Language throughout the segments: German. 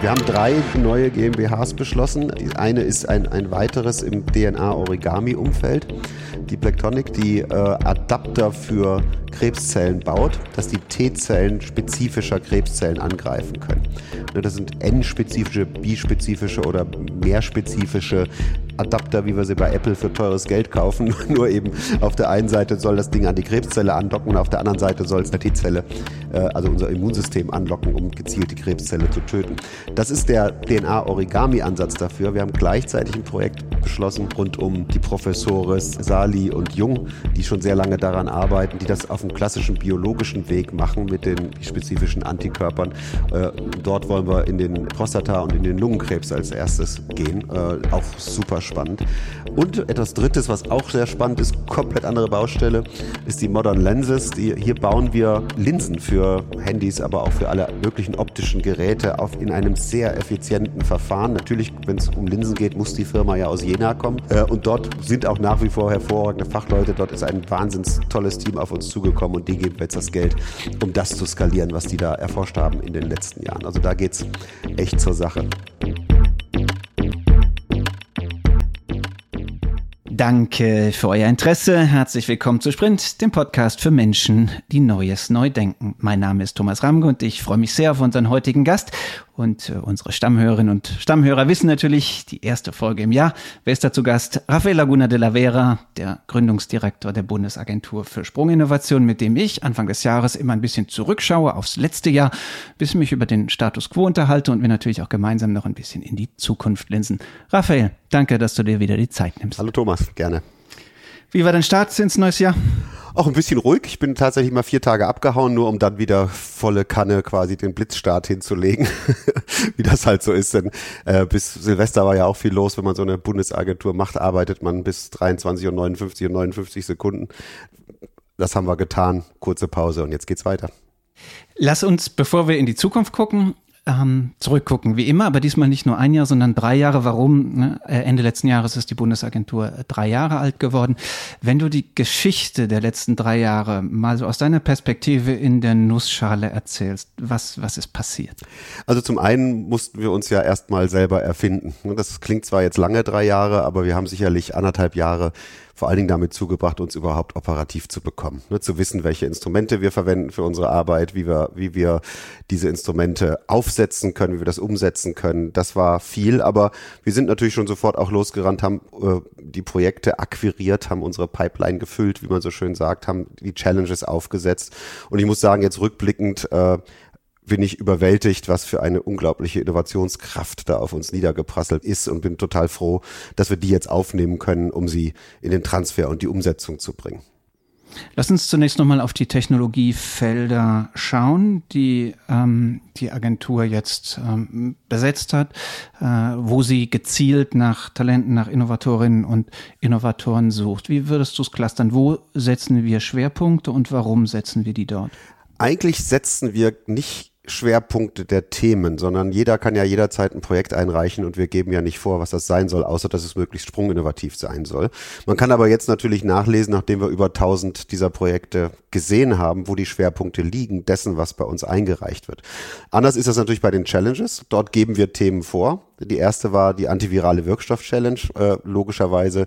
Wir haben drei neue GmbHs beschlossen. Die eine ist ein, ein weiteres im DNA-Origami-Umfeld. Die Blacktonic, die äh, Adapter für Krebszellen baut, dass die T-Zellen spezifischer Krebszellen angreifen können. Ne, das sind N-spezifische, bispezifische oder mehrspezifische Adapter, wie wir sie bei Apple für teures Geld kaufen. Nur eben auf der einen Seite soll das Ding an die Krebszelle andocken und auf der anderen Seite soll es der T-Zelle, äh, also unser Immunsystem anlocken, um gezielt die Krebszelle zu töten. Das ist der DNA-Origami-Ansatz dafür. Wir haben gleichzeitig ein Projekt beschlossen rund um die Professoren Sali und Jung, die schon sehr lange daran arbeiten, die das auf einem klassischen biologischen Weg machen mit den spezifischen Antikörpern. Äh, dort wollen wir in den Prostata- und in den Lungenkrebs als erstes gehen. Äh, auch super spannend. Und etwas Drittes, was auch sehr spannend ist, komplett andere Baustelle, ist die Modern Lenses. Hier bauen wir Linsen für Handys, aber auch für alle möglichen optischen Geräte auf, in einem sehr effizienten Verfahren. Natürlich, wenn es um Linsen geht, muss die Firma ja aus Jena kommen. Äh, und dort sind auch nach wie vor hervorragende Fachleute. Dort ist ein wahnsinns tolles Team auf uns zugekommen und die geben jetzt das Geld, um das zu skalieren, was die da erforscht haben in den letzten Jahren. Also da geht es echt zur Sache. Danke für euer Interesse. Herzlich willkommen zu Sprint, dem Podcast für Menschen, die Neues neu denken. Mein Name ist Thomas Ramge und ich freue mich sehr auf unseren heutigen Gast. Und äh, unsere Stammhörerinnen und Stammhörer wissen natürlich, die erste Folge im Jahr. Wer ist dazu Gast? Rafael Laguna de la Vera, der Gründungsdirektor der Bundesagentur für Sprunginnovation, mit dem ich Anfang des Jahres immer ein bisschen zurückschaue aufs letzte Jahr, bis mich über den Status quo unterhalte und wir natürlich auch gemeinsam noch ein bisschen in die Zukunft linsen. Raphael, danke, dass du dir wieder die Zeit nimmst. Hallo Thomas, gerne. Wie war dein Start ins neues Jahr? Auch ein bisschen ruhig. Ich bin tatsächlich mal vier Tage abgehauen, nur um dann wieder volle Kanne quasi den Blitzstart hinzulegen. Wie das halt so ist. Denn äh, bis Silvester war ja auch viel los. Wenn man so eine Bundesagentur macht, arbeitet man bis 23 und 59 und 59 Sekunden. Das haben wir getan. Kurze Pause und jetzt geht's weiter. Lass uns, bevor wir in die Zukunft gucken, ähm, zurückgucken, wie immer, aber diesmal nicht nur ein Jahr, sondern drei Jahre. Warum? Ne? Äh, Ende letzten Jahres ist die Bundesagentur drei Jahre alt geworden. Wenn du die Geschichte der letzten drei Jahre mal so aus deiner Perspektive in der Nussschale erzählst, was, was ist passiert? Also zum einen mussten wir uns ja erstmal selber erfinden. Das klingt zwar jetzt lange drei Jahre, aber wir haben sicherlich anderthalb Jahre vor allen Dingen damit zugebracht, uns überhaupt operativ zu bekommen, ne, zu wissen, welche Instrumente wir verwenden für unsere Arbeit, wie wir, wie wir diese Instrumente aufsetzen können, wie wir das umsetzen können. Das war viel, aber wir sind natürlich schon sofort auch losgerannt, haben äh, die Projekte akquiriert, haben unsere Pipeline gefüllt, wie man so schön sagt, haben die Challenges aufgesetzt. Und ich muss sagen, jetzt rückblickend äh, bin ich überwältigt, was für eine unglaubliche Innovationskraft da auf uns niedergeprasselt ist und bin total froh, dass wir die jetzt aufnehmen können, um sie in den Transfer und die Umsetzung zu bringen. Lass uns zunächst nochmal auf die Technologiefelder schauen, die ähm, die Agentur jetzt ähm, besetzt hat, äh, wo sie gezielt nach Talenten, nach Innovatorinnen und Innovatoren sucht. Wie würdest du es clustern? Wo setzen wir Schwerpunkte und warum setzen wir die dort? Eigentlich setzen wir nicht Schwerpunkte der Themen, sondern jeder kann ja jederzeit ein Projekt einreichen und wir geben ja nicht vor, was das sein soll, außer dass es möglichst sprunginnovativ sein soll. Man kann aber jetzt natürlich nachlesen, nachdem wir über 1000 dieser Projekte gesehen haben, wo die Schwerpunkte liegen, dessen, was bei uns eingereicht wird. Anders ist das natürlich bei den Challenges. Dort geben wir Themen vor. Die erste war die antivirale Wirkstoff-Challenge, äh, logischerweise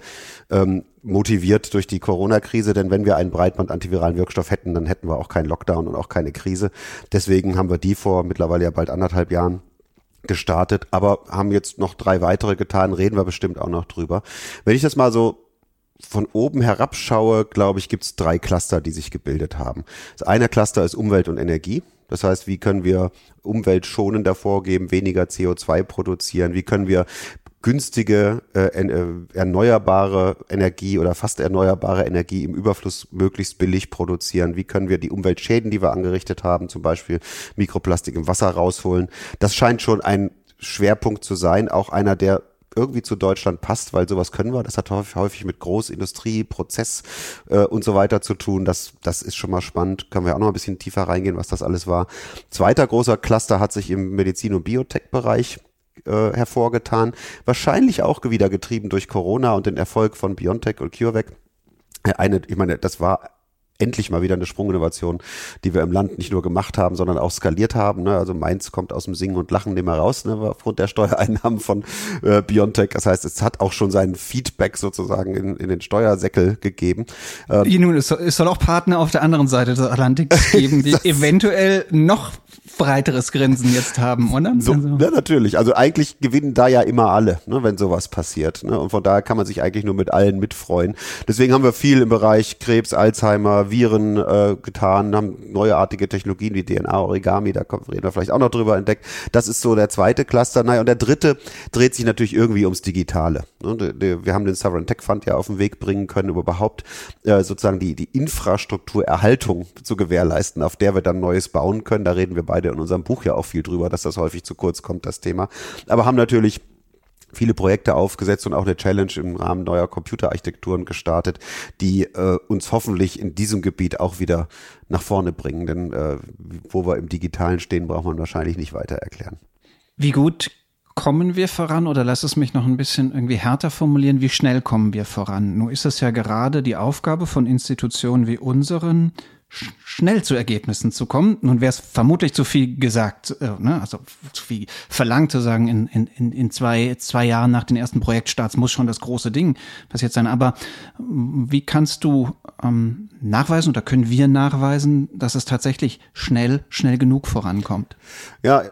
ähm, motiviert durch die Corona-Krise, denn wenn wir einen Breitband-antiviralen Wirkstoff hätten, dann hätten wir auch keinen Lockdown und auch keine Krise. Deswegen haben wir die vor mittlerweile ja bald anderthalb Jahren gestartet, aber haben jetzt noch drei weitere getan, reden wir bestimmt auch noch drüber. Wenn ich das mal so von oben herabschaue, glaube ich, gibt es drei Cluster, die sich gebildet haben. Das eine Cluster ist Umwelt und Energie. Das heißt, wie können wir umweltschonender vorgeben, weniger CO2 produzieren? Wie können wir günstige äh, äh, erneuerbare Energie oder fast erneuerbare Energie im Überfluss möglichst billig produzieren? Wie können wir die Umweltschäden, die wir angerichtet haben, zum Beispiel Mikroplastik im Wasser rausholen? Das scheint schon ein Schwerpunkt zu sein, auch einer, der irgendwie zu Deutschland passt, weil sowas können wir. Das hat häufig mit Großindustrie, Prozess äh, und so weiter zu tun. Das, das ist schon mal spannend. Können wir auch noch ein bisschen tiefer reingehen, was das alles war. Zweiter großer Cluster hat sich im Medizin- und Biotech-Bereich äh, hervorgetan. Wahrscheinlich auch wieder getrieben durch Corona und den Erfolg von BioNTech und CureVac. Äh, eine, ich meine, das war endlich mal wieder eine Sprunginnovation, die wir im Land nicht nur gemacht haben, sondern auch skaliert haben. Ne? Also Mainz kommt aus dem Singen und Lachen nicht mehr raus, ne? aufgrund der Steuereinnahmen von äh, Biontech. Das heißt, es hat auch schon seinen Feedback sozusagen in, in den Steuersäckel gegeben. Ähm, es soll auch Partner auf der anderen Seite des Atlantiks geben, die eventuell noch breiteres Grinsen jetzt haben, oder? So, also. Ja, natürlich. Also eigentlich gewinnen da ja immer alle, ne, wenn sowas passiert. Ne? Und von daher kann man sich eigentlich nur mit allen mitfreuen. Deswegen haben wir viel im Bereich Krebs, Alzheimer, Viren äh, getan, haben neuartige Technologien wie DNA, Origami, da reden wir vielleicht auch noch drüber entdeckt. Das ist so der zweite Cluster. Naja, und der dritte dreht sich natürlich irgendwie ums Digitale. Ne? Wir haben den Sovereign Tech Fund ja auf den Weg bringen können, um überhaupt äh, sozusagen die, die Infrastrukturerhaltung zu gewährleisten, auf der wir dann Neues bauen können. Da reden wir beide in unserem Buch ja auch viel drüber, dass das häufig zu kurz kommt, das Thema. Aber haben natürlich viele Projekte aufgesetzt und auch eine Challenge im Rahmen neuer Computerarchitekturen gestartet, die äh, uns hoffentlich in diesem Gebiet auch wieder nach vorne bringen. Denn äh, wo wir im Digitalen stehen, braucht man wahrscheinlich nicht weiter erklären. Wie gut kommen wir voran oder lass es mich noch ein bisschen irgendwie härter formulieren, wie schnell kommen wir voran? Nun ist es ja gerade die Aufgabe von Institutionen wie unseren, schnell zu Ergebnissen zu kommen. Nun wäre es vermutlich zu viel gesagt, äh, ne? also zu viel verlangt zu sagen, in, in, in zwei, zwei Jahren nach den ersten Projektstarts muss schon das große Ding passiert sein. Aber wie kannst du ähm, nachweisen oder können wir nachweisen, dass es tatsächlich schnell, schnell genug vorankommt? Ja,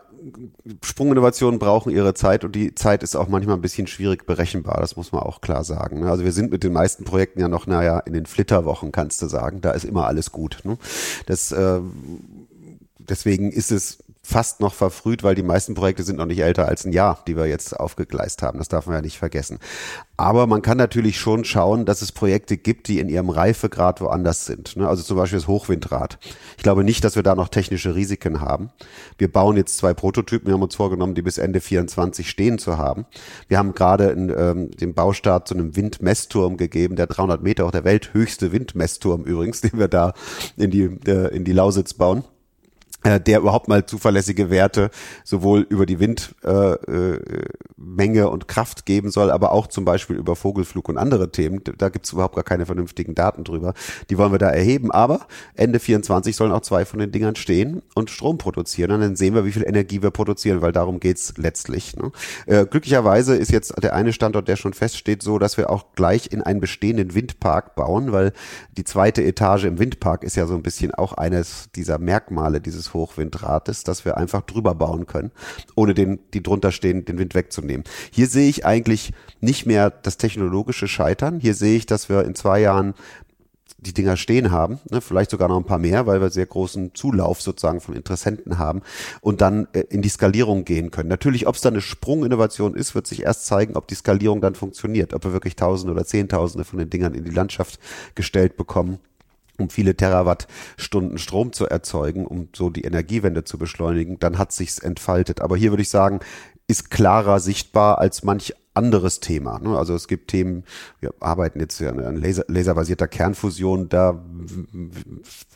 Sprunginnovationen brauchen ihre Zeit und die Zeit ist auch manchmal ein bisschen schwierig berechenbar, das muss man auch klar sagen. Ne? Also wir sind mit den meisten Projekten ja noch, naja, in den Flitterwochen kannst du sagen, da ist immer alles gut. Ne? Das, äh, deswegen ist es fast noch verfrüht, weil die meisten Projekte sind noch nicht älter als ein Jahr, die wir jetzt aufgegleist haben. Das darf man ja nicht vergessen. Aber man kann natürlich schon schauen, dass es Projekte gibt, die in ihrem Reifegrad woanders sind. Ne? Also zum Beispiel das Hochwindrad. Ich glaube nicht, dass wir da noch technische Risiken haben. Wir bauen jetzt zwei Prototypen. Wir haben uns vorgenommen, die bis Ende 24 stehen zu haben. Wir haben gerade in, ähm, den Baustart zu einem Windmessturm gegeben, der 300 Meter, auch der welthöchste Windmessturm übrigens, den wir da in die, äh, in die Lausitz bauen. Äh, der überhaupt mal zuverlässige Werte sowohl über die Windmenge äh, äh und Kraft geben soll, aber auch zum Beispiel über Vogelflug und andere Themen. Da gibt's überhaupt gar keine vernünftigen Daten drüber. Die wollen wir da erheben. Aber Ende 24 sollen auch zwei von den Dingern stehen und Strom produzieren. Und dann sehen wir, wie viel Energie wir produzieren, weil darum geht's letztlich. Ne? Äh, glücklicherweise ist jetzt der eine Standort, der schon feststeht, so, dass wir auch gleich in einen bestehenden Windpark bauen, weil die zweite Etage im Windpark ist ja so ein bisschen auch eines dieser Merkmale dieses Hochwindrates, dass wir einfach drüber bauen können, ohne den, die drunter stehen, den Wind wegzunehmen. Hier sehe ich eigentlich nicht mehr das technologische Scheitern. Hier sehe ich, dass wir in zwei Jahren die Dinger stehen haben, ne, vielleicht sogar noch ein paar mehr, weil wir sehr großen Zulauf sozusagen von Interessenten haben und dann äh, in die Skalierung gehen können. Natürlich, ob es dann eine Sprunginnovation ist, wird sich erst zeigen, ob die Skalierung dann funktioniert, ob wir wirklich Tausende oder Zehntausende von den Dingern in die Landschaft gestellt bekommen um viele Terawattstunden Strom zu erzeugen, um so die Energiewende zu beschleunigen, dann hat sich's entfaltet. Aber hier würde ich sagen, ist klarer sichtbar als manch anderes Thema. Ne? Also es gibt Themen, wir arbeiten jetzt ja an Laser, laserbasierter Kernfusion, da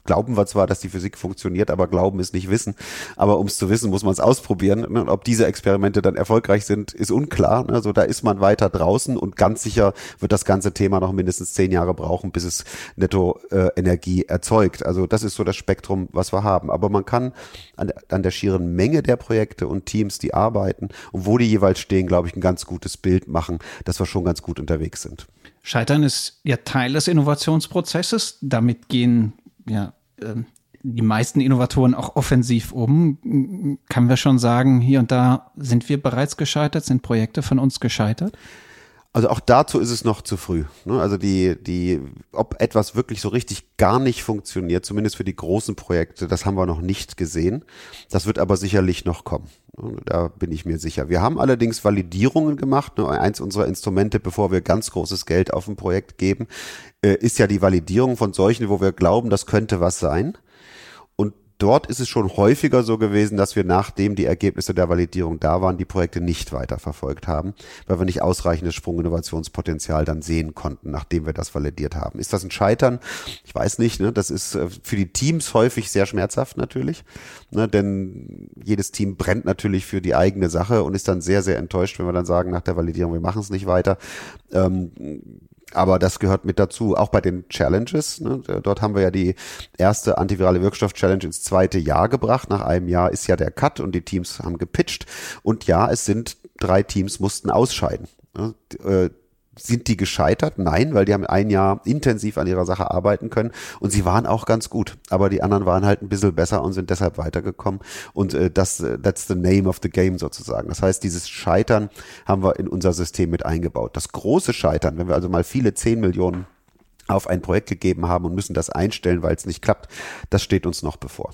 glauben wir zwar, dass die Physik funktioniert, aber glauben ist nicht wissen. Aber um es zu wissen, muss man es ausprobieren. Ne? Ob diese Experimente dann erfolgreich sind, ist unklar. Ne? Also da ist man weiter draußen und ganz sicher wird das ganze Thema noch mindestens zehn Jahre brauchen, bis es netto äh, Energie erzeugt. Also das ist so das Spektrum, was wir haben. Aber man kann an, an der schieren Menge der Projekte und Teams, die arbeiten und wo die jeweils stehen, glaube ich, ein ganz gutes Bild machen, dass wir schon ganz gut unterwegs sind. Scheitern ist ja Teil des Innovationsprozesses. Damit gehen ja ähm, die meisten Innovatoren auch offensiv um. Kann wir schon sagen, hier und da sind wir bereits gescheitert, sind Projekte von uns gescheitert? Also auch dazu ist es noch zu früh. Ne? Also die, die, ob etwas wirklich so richtig gar nicht funktioniert, zumindest für die großen Projekte, das haben wir noch nicht gesehen. Das wird aber sicherlich noch kommen. Ne? Da bin ich mir sicher. Wir haben allerdings Validierungen gemacht. Ne? Eins unserer Instrumente, bevor wir ganz großes Geld auf ein Projekt geben, äh, ist ja die Validierung von solchen, wo wir glauben, das könnte was sein dort ist es schon häufiger so gewesen, dass wir nachdem die Ergebnisse der Validierung da waren, die Projekte nicht weiter verfolgt haben, weil wir nicht ausreichendes Sprunginnovationspotenzial dann sehen konnten, nachdem wir das validiert haben. Ist das ein Scheitern? Ich weiß nicht. Ne? Das ist äh, für die Teams häufig sehr schmerzhaft natürlich, ne? denn jedes Team brennt natürlich für die eigene Sache und ist dann sehr, sehr enttäuscht, wenn wir dann sagen nach der Validierung, wir machen es nicht weiter. Ähm, aber das gehört mit dazu, auch bei den Challenges. Ne? Dort haben wir ja die erste antivirale Wirkstoff-Challenge ins zweite Jahr gebracht. Nach einem Jahr ist ja der Cut und die Teams haben gepitcht. Und ja, es sind drei Teams mussten ausscheiden. Sind die gescheitert? Nein, weil die haben ein Jahr intensiv an ihrer Sache arbeiten können und sie waren auch ganz gut. Aber die anderen waren halt ein bisschen besser und sind deshalb weitergekommen. Und äh, das, äh, that's the name of the game sozusagen. Das heißt, dieses Scheitern haben wir in unser System mit eingebaut. Das große Scheitern, wenn wir also mal viele zehn Millionen auf ein Projekt gegeben haben und müssen das einstellen, weil es nicht klappt, das steht uns noch bevor.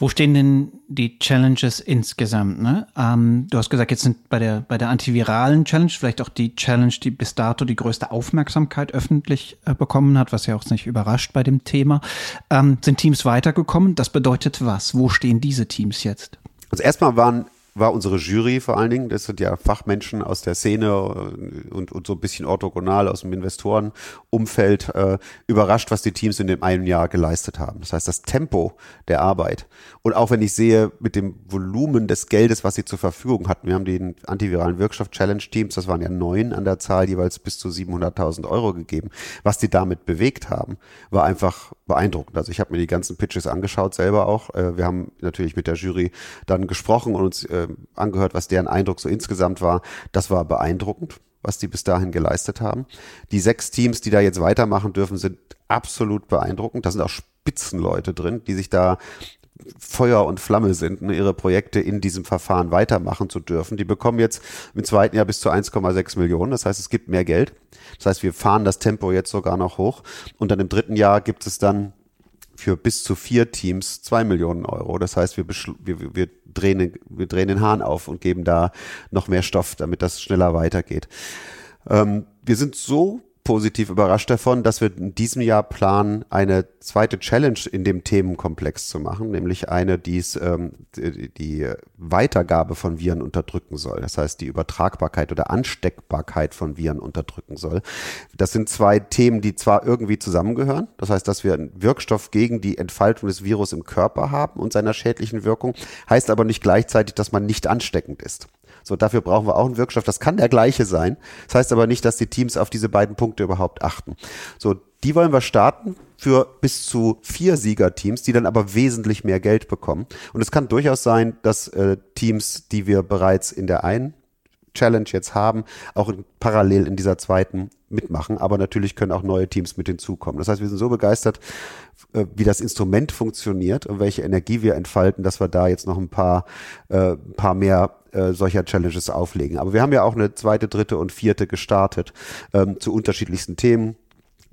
Wo stehen denn die Challenges insgesamt? Ne? Ähm, du hast gesagt, jetzt sind bei der, bei der antiviralen Challenge vielleicht auch die Challenge, die bis dato die größte Aufmerksamkeit öffentlich äh, bekommen hat, was ja auch nicht überrascht bei dem Thema. Ähm, sind Teams weitergekommen? Das bedeutet was? Wo stehen diese Teams jetzt? Also erstmal waren war unsere Jury vor allen Dingen. Das sind ja Fachmenschen aus der Szene äh, und, und so ein bisschen orthogonal aus dem Investorenumfeld äh, überrascht, was die Teams in dem einen Jahr geleistet haben. Das heißt, das Tempo der Arbeit und auch wenn ich sehe, mit dem Volumen des Geldes, was sie zur Verfügung hatten, wir haben den antiviralen Wirkstoff Challenge Teams, das waren ja neun an der Zahl, jeweils bis zu 700.000 Euro gegeben. Was die damit bewegt haben, war einfach beeindruckend. Also ich habe mir die ganzen Pitches angeschaut, selber auch. Äh, wir haben natürlich mit der Jury dann gesprochen und uns äh, angehört, was deren Eindruck so insgesamt war. Das war beeindruckend was die bis dahin geleistet haben. Die sechs Teams, die da jetzt weitermachen dürfen, sind absolut beeindruckend. Da sind auch Spitzenleute drin, die sich da Feuer und Flamme sind, ne, ihre Projekte in diesem Verfahren weitermachen zu dürfen. Die bekommen jetzt im zweiten Jahr bis zu 1,6 Millionen. Das heißt, es gibt mehr Geld. Das heißt, wir fahren das Tempo jetzt sogar noch hoch. Und dann im dritten Jahr gibt es dann für bis zu vier Teams zwei Millionen Euro. Das heißt, wir, wir, wir, drehen, wir drehen den Hahn auf und geben da noch mehr Stoff, damit das schneller weitergeht. Ähm, wir sind so positiv überrascht davon, dass wir in diesem Jahr planen, eine zweite Challenge in dem Themenkomplex zu machen, nämlich eine, die ähm, die, die Weitergabe von Viren unterdrücken soll. Das heißt, die Übertragbarkeit oder Ansteckbarkeit von Viren unterdrücken soll. Das sind zwei Themen, die zwar irgendwie zusammengehören. Das heißt, dass wir einen Wirkstoff gegen die Entfaltung des Virus im Körper haben und seiner schädlichen Wirkung, heißt aber nicht gleichzeitig, dass man nicht ansteckend ist. So, dafür brauchen wir auch einen Wirkstoff. Das kann der gleiche sein. Das heißt aber nicht, dass die Teams auf diese beiden Punkte überhaupt achten. So, die wollen wir starten für bis zu vier Siegerteams, die dann aber wesentlich mehr Geld bekommen. Und es kann durchaus sein, dass äh, Teams, die wir bereits in der einen Challenge jetzt haben, auch in, parallel in dieser zweiten mitmachen. Aber natürlich können auch neue Teams mit hinzukommen. Das heißt, wir sind so begeistert, äh, wie das Instrument funktioniert und welche Energie wir entfalten, dass wir da jetzt noch ein paar, äh, ein paar mehr äh, solcher Challenges auflegen. Aber wir haben ja auch eine zweite, dritte und vierte gestartet ähm, zu unterschiedlichsten Themen.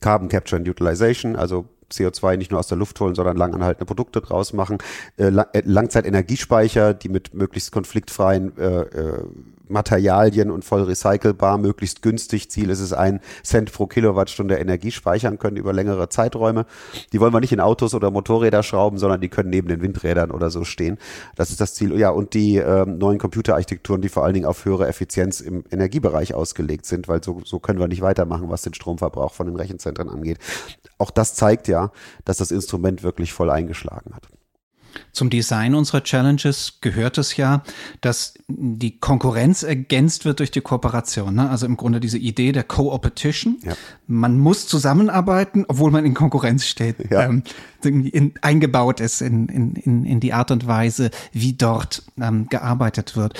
Carbon Capture and Utilization, also CO2 nicht nur aus der Luft holen, sondern langanhaltende Produkte draus machen. Äh, äh Langzeitenergiespeicher, die mit möglichst konfliktfreien äh, äh, Materialien und voll recycelbar, möglichst günstig. Ziel ist es, ein Cent pro Kilowattstunde Energie speichern können über längere Zeiträume. Die wollen wir nicht in Autos oder Motorräder schrauben, sondern die können neben den Windrädern oder so stehen. Das ist das Ziel. Ja, und die ähm, neuen Computerarchitekturen, die vor allen Dingen auf höhere Effizienz im Energiebereich ausgelegt sind, weil so, so können wir nicht weitermachen, was den Stromverbrauch von den Rechenzentren angeht. Auch das zeigt ja, dass das Instrument wirklich voll eingeschlagen hat. Zum Design unserer Challenges gehört es ja, dass die Konkurrenz ergänzt wird durch die Kooperation. Ne? Also im Grunde diese Idee der Co-Opetition. Ja. Man muss zusammenarbeiten, obwohl man in Konkurrenz steht. Ja. Ähm, in, eingebaut ist in, in, in die Art und Weise, wie dort ähm, gearbeitet wird.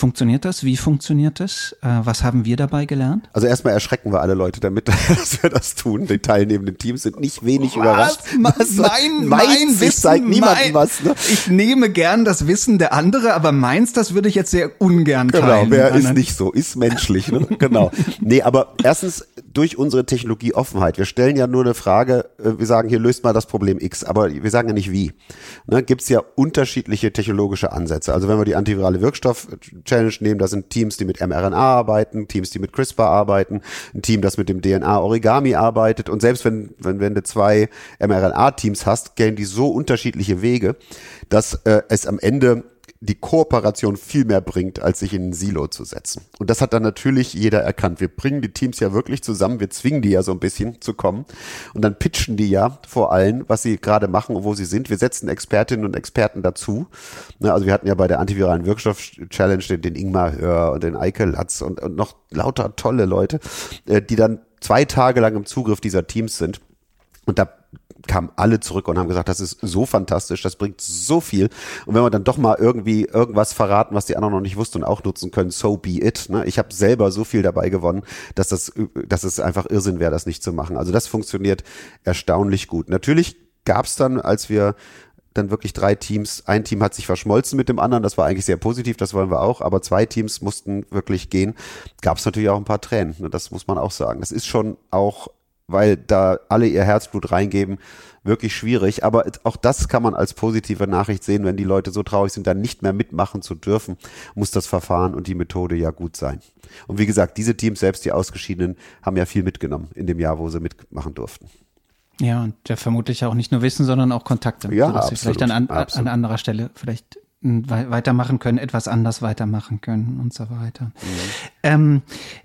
Funktioniert das? Wie funktioniert das? Äh, was haben wir dabei gelernt? Also erstmal erschrecken wir alle Leute damit, dass wir das tun. Die teilnehmenden Teams sind nicht wenig was? überrascht. Was, mein, mein Wissen zeigt niemandem was. Ne? Ich nehme gern das Wissen der andere, aber meins, das würde ich jetzt sehr ungern genau, teilen. Genau, wer ist nicht so, ist menschlich. Ne? genau. Nee, aber erstens durch unsere Technologieoffenheit. Wir stellen ja nur eine Frage, äh, wir sagen, hier löst mal das Problem X, aber wir sagen ja nicht wie. Ne, Gibt es ja unterschiedliche technologische Ansätze. Also wenn wir die antivirale Wirkstoff Challenge nehmen. Da sind Teams, die mit mRNA arbeiten, Teams, die mit CRISPR arbeiten, ein Team, das mit dem DNA-Origami arbeitet. Und selbst wenn, wenn, wenn du zwei mRNA-Teams hast, gehen die so unterschiedliche Wege, dass äh, es am Ende die Kooperation viel mehr bringt, als sich in ein Silo zu setzen. Und das hat dann natürlich jeder erkannt. Wir bringen die Teams ja wirklich zusammen, wir zwingen die ja so ein bisschen zu kommen und dann pitchen die ja vor allen, was sie gerade machen und wo sie sind. Wir setzen Expertinnen und Experten dazu. Also wir hatten ja bei der antiviralen Wirkstoff-Challenge den, den Ingmar Hör und den Eike Latz und, und noch lauter tolle Leute, äh, die dann zwei Tage lang im Zugriff dieser Teams sind. Und da kamen alle zurück und haben gesagt, das ist so fantastisch, das bringt so viel. Und wenn wir dann doch mal irgendwie irgendwas verraten, was die anderen noch nicht wussten und auch nutzen können, so be it. Ne? Ich habe selber so viel dabei gewonnen, dass das, dass es einfach Irrsinn wäre, das nicht zu machen. Also das funktioniert erstaunlich gut. Natürlich gab es dann, als wir dann wirklich drei Teams. Ein Team hat sich verschmolzen mit dem anderen, das war eigentlich sehr positiv, das wollen wir auch, aber zwei Teams mussten wirklich gehen. Gab es natürlich auch ein paar Tränen, ne? das muss man auch sagen. Das ist schon auch weil da alle ihr Herzblut reingeben, wirklich schwierig. Aber auch das kann man als positive Nachricht sehen, wenn die Leute so traurig sind, dann nicht mehr mitmachen zu dürfen, muss das Verfahren und die Methode ja gut sein. Und wie gesagt, diese Teams, selbst die Ausgeschiedenen, haben ja viel mitgenommen in dem Jahr, wo sie mitmachen durften. Ja, und ja vermutlich auch nicht nur Wissen, sondern auch Kontakte. Ja, sodass absolut, sie vielleicht an, an, an anderer Stelle vielleicht weitermachen können, etwas anders weitermachen können und so weiter. Mhm. Ähm,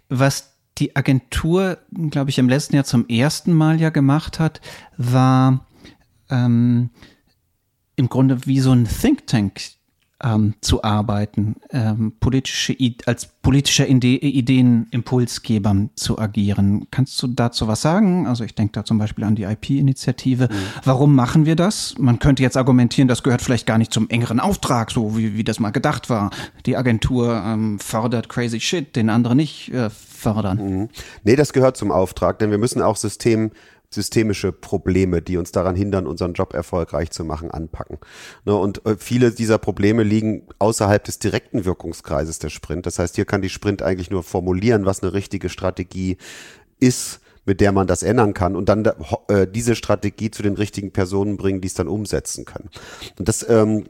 was die Agentur, glaube ich, im letzten Jahr zum ersten Mal ja gemacht hat, war ähm, im Grunde wie so ein Think Tank ähm, zu arbeiten, ähm, politische, als politischer Ide Ideenimpulsgeber zu agieren. Kannst du dazu was sagen? Also ich denke da zum Beispiel an die IP-Initiative. Mhm. Warum machen wir das? Man könnte jetzt argumentieren, das gehört vielleicht gar nicht zum engeren Auftrag, so wie, wie das mal gedacht war. Die Agentur ähm, fördert crazy shit, den andere nicht äh, fördern. Mhm. Nee, das gehört zum Auftrag, denn wir müssen auch System systemische Probleme, die uns daran hindern, unseren Job erfolgreich zu machen, anpacken. Ne, und äh, viele dieser Probleme liegen außerhalb des direkten Wirkungskreises der Sprint. Das heißt, hier kann die Sprint eigentlich nur formulieren, was eine richtige Strategie ist mit der man das ändern kann und dann äh, diese Strategie zu den richtigen Personen bringen, die es dann umsetzen können. Und das ähm,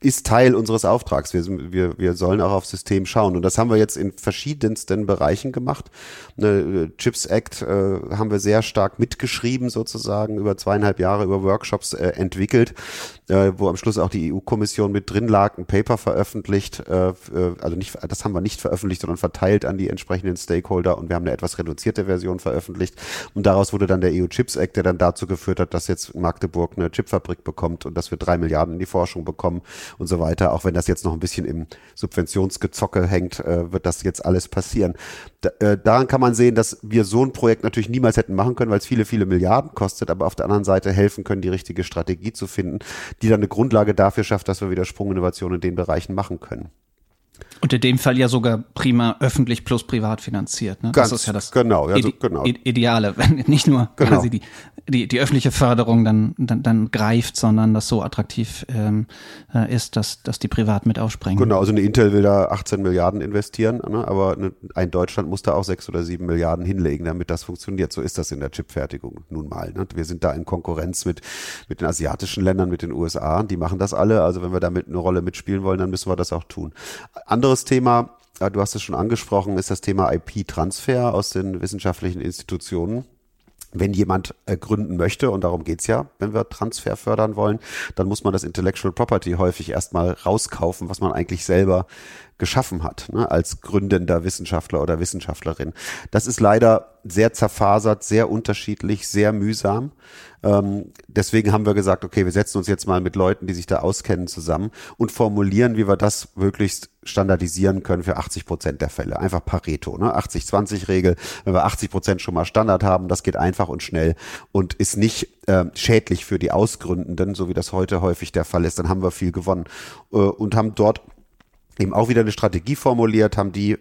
ist Teil unseres Auftrags. Wir, wir, wir sollen auch auf System schauen. Und das haben wir jetzt in verschiedensten Bereichen gemacht. Eine Chips Act äh, haben wir sehr stark mitgeschrieben, sozusagen, über zweieinhalb Jahre über Workshops äh, entwickelt, äh, wo am Schluss auch die EU-Kommission mit drin lag, ein Paper veröffentlicht, äh, äh, also nicht, das haben wir nicht veröffentlicht, sondern verteilt an die entsprechenden Stakeholder und wir haben eine etwas reduzierte Version veröffentlicht. Und daraus wurde dann der EU Chips Act, der dann dazu geführt hat, dass jetzt Magdeburg eine Chipfabrik bekommt und dass wir drei Milliarden in die Forschung bekommen und so weiter. Auch wenn das jetzt noch ein bisschen im Subventionsgezocke hängt, äh, wird das jetzt alles passieren. Äh, daran kann man sehen, dass wir so ein Projekt natürlich niemals hätten machen können, weil es viele, viele Milliarden kostet, aber auf der anderen Seite helfen können, die richtige Strategie zu finden, die dann eine Grundlage dafür schafft, dass wir wieder Sprunginnovationen in den Bereichen machen können. Und in dem Fall ja sogar prima öffentlich plus privat finanziert. Ne? Ganz, das ist ja das genau, ja, so, genau. Ideale, wenn nicht nur genau. quasi die, die, die öffentliche Förderung dann, dann, dann greift, sondern das so attraktiv ähm, äh, ist, dass, dass die privat mit aufspringen. Genau, also eine Intel will da 18 Milliarden investieren, ne? aber eine, ein Deutschland muss da auch sechs oder sieben Milliarden hinlegen, damit das funktioniert. So ist das in der Chipfertigung nun mal. Ne? Wir sind da in Konkurrenz mit, mit den asiatischen Ländern, mit den USA, die machen das alle. Also wenn wir damit eine Rolle mitspielen wollen, dann müssen wir das auch tun. Anderes Thema, du hast es schon angesprochen, ist das Thema IP-Transfer aus den wissenschaftlichen Institutionen. Wenn jemand äh, gründen möchte, und darum geht's ja, wenn wir Transfer fördern wollen, dann muss man das Intellectual Property häufig erstmal rauskaufen, was man eigentlich selber geschaffen hat, ne, als gründender Wissenschaftler oder Wissenschaftlerin. Das ist leider sehr zerfasert, sehr unterschiedlich, sehr mühsam. Ähm, deswegen haben wir gesagt, okay, wir setzen uns jetzt mal mit Leuten, die sich da auskennen, zusammen und formulieren, wie wir das möglichst standardisieren können für 80 Prozent der Fälle. Einfach Pareto, ne? 80-20-Regel. Wenn wir 80 Prozent schon mal Standard haben, das geht einfach und schnell und ist nicht äh, schädlich für die Ausgründenden, so wie das heute häufig der Fall ist, dann haben wir viel gewonnen äh, und haben dort eben auch wieder eine Strategie formuliert, haben die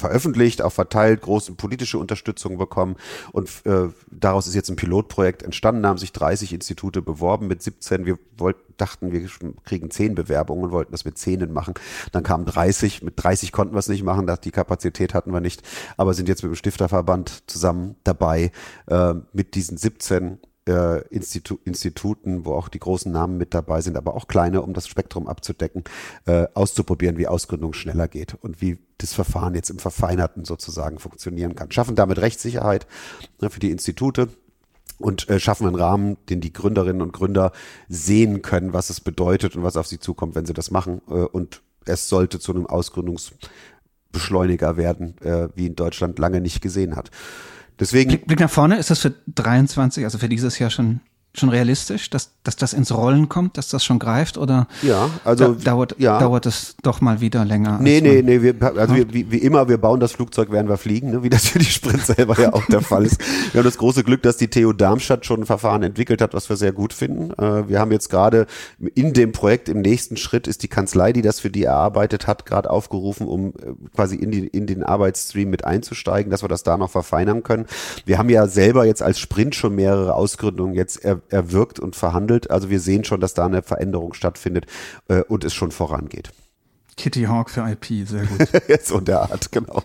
veröffentlicht, auch verteilt, große politische Unterstützung bekommen. Und äh, daraus ist jetzt ein Pilotprojekt entstanden, haben sich 30 Institute beworben mit 17. Wir wollten, dachten, wir kriegen 10 Bewerbungen und wollten das mit 10 machen. Dann kamen 30, mit 30 konnten wir es nicht machen, die Kapazität hatten wir nicht, aber sind jetzt mit dem Stifterverband zusammen dabei, äh, mit diesen 17 äh, Institu Instituten, wo auch die großen Namen mit dabei sind, aber auch kleine, um das Spektrum abzudecken, äh, auszuprobieren, wie Ausgründung schneller geht und wie das Verfahren jetzt im Verfeinerten sozusagen funktionieren kann. Schaffen damit Rechtssicherheit ne, für die Institute und äh, schaffen einen Rahmen, den die Gründerinnen und Gründer sehen können, was es bedeutet und was auf sie zukommt, wenn sie das machen. Äh, und es sollte zu einem Ausgründungsbeschleuniger werden, äh, wie in Deutschland lange nicht gesehen hat. Deswegen. Blick, Blick nach vorne, ist das für 23, also für dieses Jahr schon schon realistisch, dass, dass das ins Rollen kommt, dass das schon greift oder ja, also, da, dauert, ja. dauert es doch mal wieder länger? Nee, nee, nee, wir, also wir, wie, wie, immer, wir bauen das Flugzeug, werden wir fliegen, ne? wie das für die Sprint selber ja auch der Fall ist. Wir haben das große Glück, dass die TU Darmstadt schon ein Verfahren entwickelt hat, was wir sehr gut finden. Äh, wir haben jetzt gerade in dem Projekt, im nächsten Schritt ist die Kanzlei, die das für die erarbeitet hat, gerade aufgerufen, um äh, quasi in, die, in den Arbeitsstream mit einzusteigen, dass wir das da noch verfeinern können. Wir haben ja selber jetzt als Sprint schon mehrere Ausgründungen jetzt er, erwirkt und verhandelt. Also wir sehen schon, dass da eine Veränderung stattfindet äh, und es schon vorangeht. Kitty Hawk für IP, sehr gut. so in der Art, genau.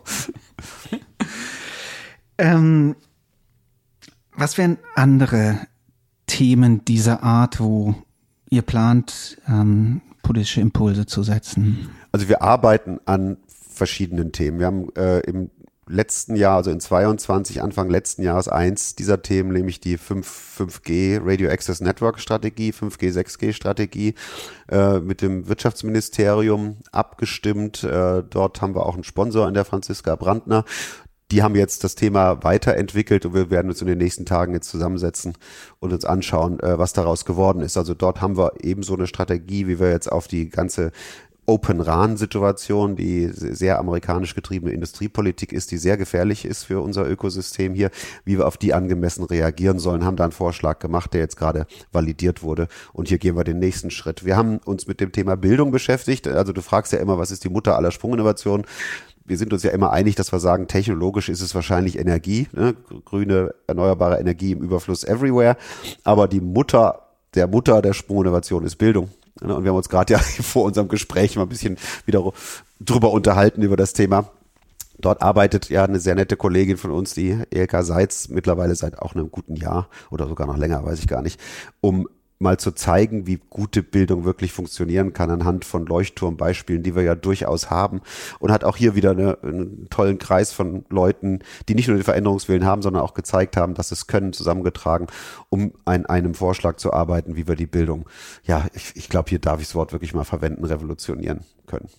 ähm, was wären andere Themen dieser Art, wo ihr plant, ähm, politische Impulse zu setzen? Also wir arbeiten an verschiedenen Themen. Wir haben äh, im letzten Jahr, also in 22, Anfang letzten Jahres eins dieser Themen, nämlich die 5, 5G Radio Access Network Strategie, 5G, 6G Strategie äh, mit dem Wirtschaftsministerium abgestimmt. Äh, dort haben wir auch einen Sponsor in der Franziska Brandner. Die haben jetzt das Thema weiterentwickelt und wir werden uns in den nächsten Tagen jetzt zusammensetzen und uns anschauen, äh, was daraus geworden ist. Also dort haben wir ebenso eine Strategie, wie wir jetzt auf die ganze Open RAN-Situation, die sehr amerikanisch getriebene Industriepolitik ist, die sehr gefährlich ist für unser Ökosystem hier, wie wir auf die angemessen reagieren sollen, haben da einen Vorschlag gemacht, der jetzt gerade validiert wurde. Und hier gehen wir den nächsten Schritt. Wir haben uns mit dem Thema Bildung beschäftigt. Also du fragst ja immer, was ist die Mutter aller Sprunginnovationen? wir sind uns ja immer einig, dass wir sagen, technologisch ist es wahrscheinlich Energie, ne? grüne, erneuerbare Energie im Überfluss everywhere. Aber die Mutter der Mutter der Sprunginnovation ist Bildung. Und wir haben uns gerade ja vor unserem Gespräch mal ein bisschen wieder drüber unterhalten über das Thema. Dort arbeitet ja eine sehr nette Kollegin von uns, die Elka Seitz, mittlerweile seit auch einem guten Jahr oder sogar noch länger, weiß ich gar nicht, um mal zu zeigen, wie gute Bildung wirklich funktionieren kann anhand von Leuchtturmbeispielen, die wir ja durchaus haben und hat auch hier wieder eine, einen tollen Kreis von Leuten, die nicht nur den Veränderungswillen haben, sondern auch gezeigt haben, dass es können, zusammengetragen, um an einem Vorschlag zu arbeiten, wie wir die Bildung, ja, ich, ich glaube, hier darf ich das Wort wirklich mal verwenden, revolutionieren können.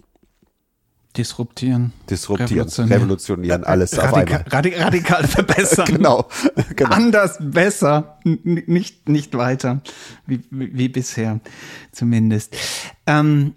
Disruptieren. Disruptieren, revolutionieren, revolutionieren alles Radika auf einmal. Radikal, radikal verbessern. genau, genau. Anders, besser, N nicht, nicht weiter, wie, wie, wie bisher zumindest. Ähm,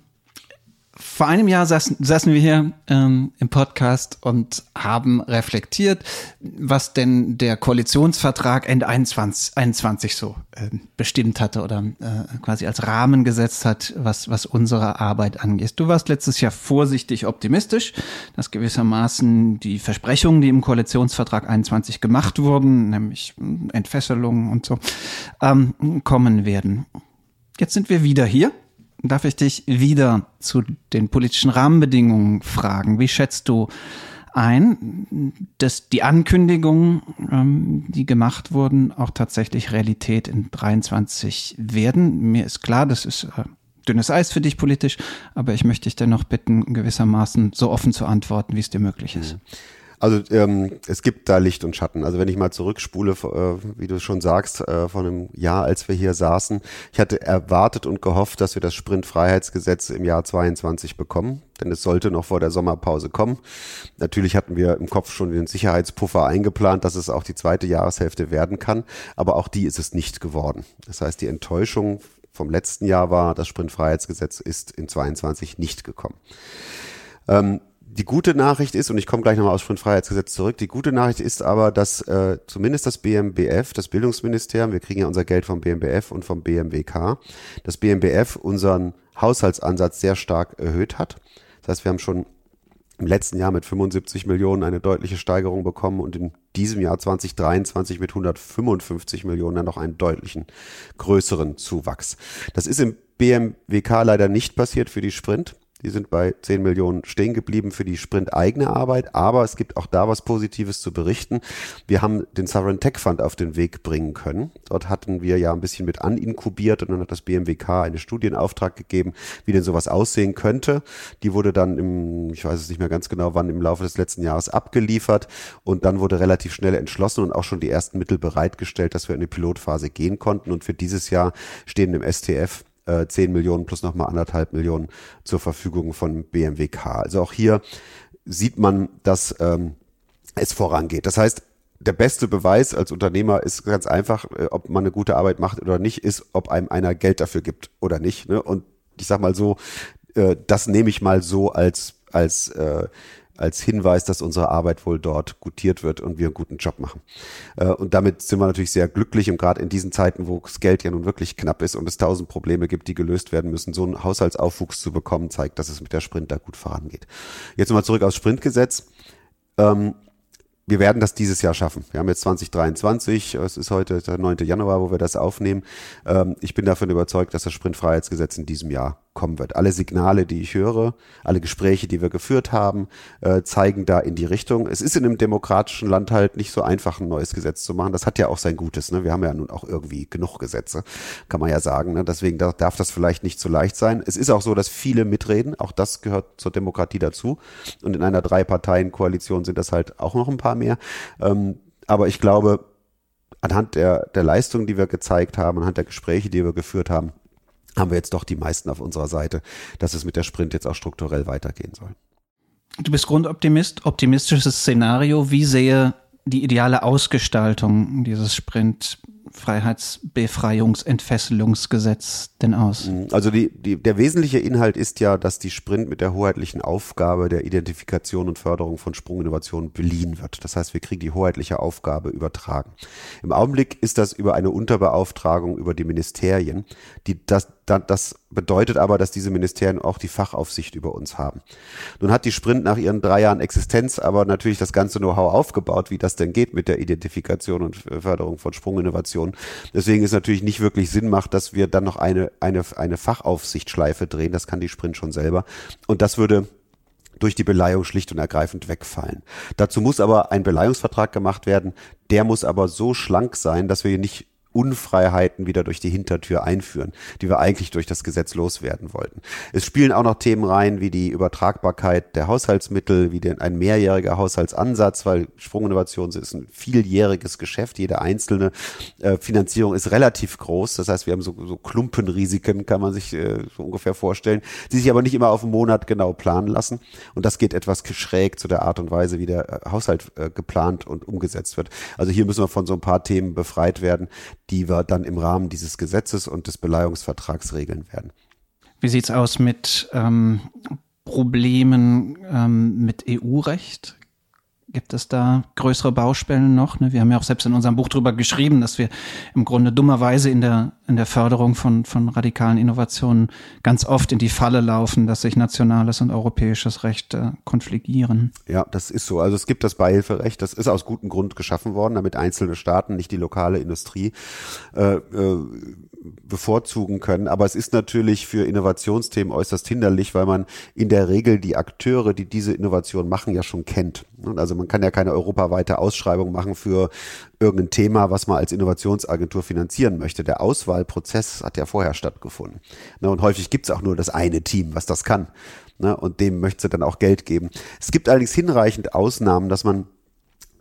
vor einem Jahr saßen, saßen wir hier ähm, im Podcast und haben reflektiert, was denn der Koalitionsvertrag Ende 21, 21 so äh, bestimmt hatte oder äh, quasi als Rahmen gesetzt hat, was, was unsere Arbeit angeht. Du warst letztes Jahr vorsichtig optimistisch, dass gewissermaßen die Versprechungen, die im Koalitionsvertrag 21 gemacht wurden, nämlich Entfesselungen und so, ähm, kommen werden. Jetzt sind wir wieder hier darf ich dich wieder zu den politischen Rahmenbedingungen fragen. Wie schätzt du ein, dass die Ankündigungen, ähm, die gemacht wurden, auch tatsächlich Realität in 23 werden? Mir ist klar, das ist äh, dünnes Eis für dich politisch, aber ich möchte dich dennoch bitten, gewissermaßen so offen zu antworten, wie es dir möglich ist. Mhm. Also ähm, es gibt da Licht und Schatten. Also wenn ich mal zurückspule, äh, wie du schon sagst, äh, von einem Jahr, als wir hier saßen, ich hatte erwartet und gehofft, dass wir das Sprintfreiheitsgesetz im Jahr 22 bekommen, denn es sollte noch vor der Sommerpause kommen. Natürlich hatten wir im Kopf schon den Sicherheitspuffer eingeplant, dass es auch die zweite Jahreshälfte werden kann, aber auch die ist es nicht geworden. Das heißt, die Enttäuschung vom letzten Jahr war, das Sprintfreiheitsgesetz ist in 22 nicht gekommen. Ähm, die gute Nachricht ist, und ich komme gleich nochmal aus Sprintfreiheitsgesetz zurück, die gute Nachricht ist aber, dass äh, zumindest das BMBF, das Bildungsministerium, wir kriegen ja unser Geld vom BMBF und vom BMWK, das BMBF unseren Haushaltsansatz sehr stark erhöht hat. Das heißt, wir haben schon im letzten Jahr mit 75 Millionen eine deutliche Steigerung bekommen und in diesem Jahr 2023 mit 155 Millionen dann noch einen deutlichen größeren Zuwachs. Das ist im BMWK leider nicht passiert für die Sprint. Die sind bei 10 Millionen stehen geblieben für die Sprint-eigene Arbeit. Aber es gibt auch da was Positives zu berichten. Wir haben den Sovereign Tech Fund auf den Weg bringen können. Dort hatten wir ja ein bisschen mit aninkubiert und dann hat das BMWK eine Studienauftrag gegeben, wie denn sowas aussehen könnte. Die wurde dann im, ich weiß es nicht mehr ganz genau wann, im Laufe des letzten Jahres abgeliefert und dann wurde relativ schnell entschlossen und auch schon die ersten Mittel bereitgestellt, dass wir in die Pilotphase gehen konnten. Und für dieses Jahr stehen im STF äh, 10 Millionen plus nochmal anderthalb Millionen zur Verfügung von BMWK. Also auch hier sieht man, dass ähm, es vorangeht. Das heißt, der beste Beweis als Unternehmer ist ganz einfach, äh, ob man eine gute Arbeit macht oder nicht, ist, ob einem einer Geld dafür gibt oder nicht. Ne? Und ich sag mal so, äh, das nehme ich mal so als als äh, als Hinweis, dass unsere Arbeit wohl dort gutiert wird und wir einen guten Job machen. Äh, und damit sind wir natürlich sehr glücklich und gerade in diesen Zeiten, wo das Geld ja nun wirklich knapp ist und es tausend Probleme gibt, die gelöst werden müssen, so einen Haushaltsaufwuchs zu bekommen, zeigt, dass es mit der Sprint da gut vorangeht. Jetzt nochmal zurück aufs Sprintgesetz. Ähm, wir werden das dieses Jahr schaffen. Wir haben jetzt 2023, es ist heute der 9. Januar, wo wir das aufnehmen. Ähm, ich bin davon überzeugt, dass das Sprintfreiheitsgesetz in diesem Jahr kommen wird. Alle Signale, die ich höre, alle Gespräche, die wir geführt haben, äh, zeigen da in die Richtung. Es ist in einem demokratischen Land halt nicht so einfach, ein neues Gesetz zu machen. Das hat ja auch sein Gutes. Ne? Wir haben ja nun auch irgendwie genug Gesetze, kann man ja sagen. Ne? Deswegen darf das vielleicht nicht so leicht sein. Es ist auch so, dass viele mitreden. Auch das gehört zur Demokratie dazu. Und in einer Drei-Parteien-Koalition sind das halt auch noch ein paar mehr. Ähm, aber ich glaube, anhand der, der Leistung, die wir gezeigt haben, anhand der Gespräche, die wir geführt haben, haben wir jetzt doch die meisten auf unserer Seite, dass es mit der Sprint jetzt auch strukturell weitergehen soll. Du bist Grundoptimist, optimistisches Szenario. Wie sehe die ideale Ausgestaltung dieses Sprint Freiheitsbefreiungsentfesselungsgesetz denn aus? Mhm. Also die, die, der wesentliche Inhalt ist ja, dass die Sprint mit der hoheitlichen Aufgabe der Identifikation und Förderung von Sprunginnovationen beliehen wird. Das heißt, wir kriegen die hoheitliche Aufgabe übertragen. Im Augenblick ist das über eine Unterbeauftragung über die Ministerien, die das das bedeutet aber, dass diese Ministerien auch die Fachaufsicht über uns haben. Nun hat die Sprint nach ihren drei Jahren Existenz aber natürlich das ganze Know-how aufgebaut, wie das denn geht mit der Identifikation und Förderung von Sprunginnovationen. Deswegen ist natürlich nicht wirklich Sinn macht, dass wir dann noch eine, eine, eine Fachaufsichtsschleife drehen. Das kann die Sprint schon selber. Und das würde durch die Beleihung schlicht und ergreifend wegfallen. Dazu muss aber ein Beleihungsvertrag gemacht werden. Der muss aber so schlank sein, dass wir nicht Unfreiheiten wieder durch die Hintertür einführen, die wir eigentlich durch das Gesetz loswerden wollten. Es spielen auch noch Themen rein, wie die Übertragbarkeit der Haushaltsmittel, wie denn ein mehrjähriger Haushaltsansatz, weil Sprunginnovation ist ein vieljähriges Geschäft. Jede einzelne äh, Finanzierung ist relativ groß. Das heißt, wir haben so, so Klumpenrisiken, kann man sich äh, so ungefähr vorstellen, die sich aber nicht immer auf einen Monat genau planen lassen. Und das geht etwas schräg zu der Art und Weise, wie der äh, Haushalt geplant und umgesetzt wird. Also hier müssen wir von so ein paar Themen befreit werden die wir dann im Rahmen dieses Gesetzes und des Beleihungsvertrags regeln werden. Wie sieht's aus mit ähm, Problemen ähm, mit EU-Recht? Gibt es da größere Baustellen noch? Ne? Wir haben ja auch selbst in unserem Buch drüber geschrieben, dass wir im Grunde dummerweise in der, in der Förderung von, von radikalen Innovationen ganz oft in die Falle laufen, dass sich nationales und europäisches Recht äh, konfligieren. Ja, das ist so. Also es gibt das Beihilferecht, das ist aus gutem Grund geschaffen worden, damit einzelne Staaten, nicht die lokale Industrie, äh, äh, bevorzugen können. Aber es ist natürlich für Innovationsthemen äußerst hinderlich, weil man in der Regel die Akteure, die diese Innovation machen, ja schon kennt. Also man kann ja keine europaweite Ausschreibung machen für irgendein Thema, was man als Innovationsagentur finanzieren möchte. Der Auswahlprozess hat ja vorher stattgefunden. Ne, und häufig gibt es auch nur das eine Team, was das kann. Ne, und dem möchte sie dann auch Geld geben. Es gibt allerdings hinreichend Ausnahmen, dass man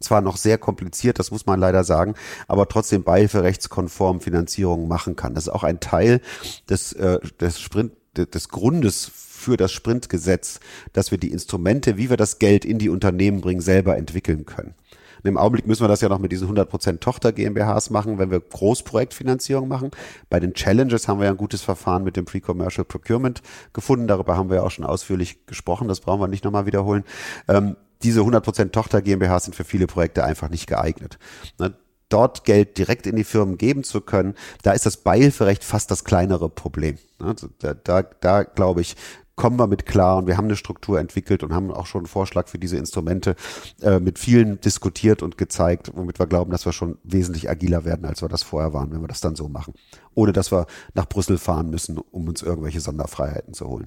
zwar noch sehr kompliziert, das muss man leider sagen, aber trotzdem beihilferechtskonform Finanzierungen machen kann. Das ist auch ein Teil des, äh, des Sprint, des Grundes für das Sprintgesetz, dass wir die Instrumente, wie wir das Geld in die Unternehmen bringen, selber entwickeln können. Und Im Augenblick müssen wir das ja noch mit diesen 100% Tochter GmbHs machen, wenn wir Großprojektfinanzierung machen. Bei den Challenges haben wir ja ein gutes Verfahren mit dem Pre-Commercial Procurement gefunden. Darüber haben wir ja auch schon ausführlich gesprochen. Das brauchen wir nicht nochmal wiederholen. Ähm, diese 100% Tochter GmbHs sind für viele Projekte einfach nicht geeignet. Ne? dort Geld direkt in die Firmen geben zu können, da ist das Beihilferecht fast das kleinere Problem. Ne? Da, da, da glaube ich, kommen wir mit klar und wir haben eine Struktur entwickelt und haben auch schon einen Vorschlag für diese Instrumente äh, mit vielen diskutiert und gezeigt, womit wir glauben, dass wir schon wesentlich agiler werden, als wir das vorher waren, wenn wir das dann so machen. Ohne dass wir nach Brüssel fahren müssen, um uns irgendwelche Sonderfreiheiten zu holen.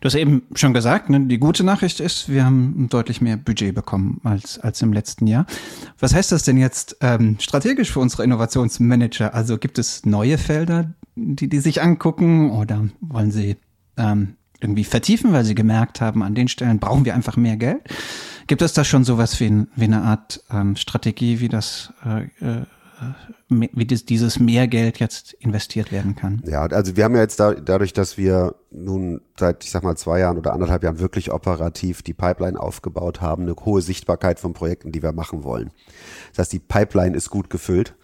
Du hast eben schon gesagt, ne, die gute Nachricht ist, wir haben deutlich mehr Budget bekommen als, als im letzten Jahr. Was heißt das denn jetzt ähm, strategisch für unsere Innovationsmanager? Also gibt es neue Felder, die die sich angucken oder wollen sie ähm, irgendwie vertiefen, weil sie gemerkt haben, an den Stellen brauchen wir einfach mehr Geld. Gibt es da schon sowas wie, wie eine Art ähm, Strategie, wie das äh, äh, wie dieses Mehrgeld jetzt investiert werden kann. Ja, also wir haben ja jetzt da, dadurch, dass wir nun seit, ich sag mal, zwei Jahren oder anderthalb Jahren wirklich operativ die Pipeline aufgebaut haben, eine hohe Sichtbarkeit von Projekten, die wir machen wollen. Das heißt, die Pipeline ist gut gefüllt.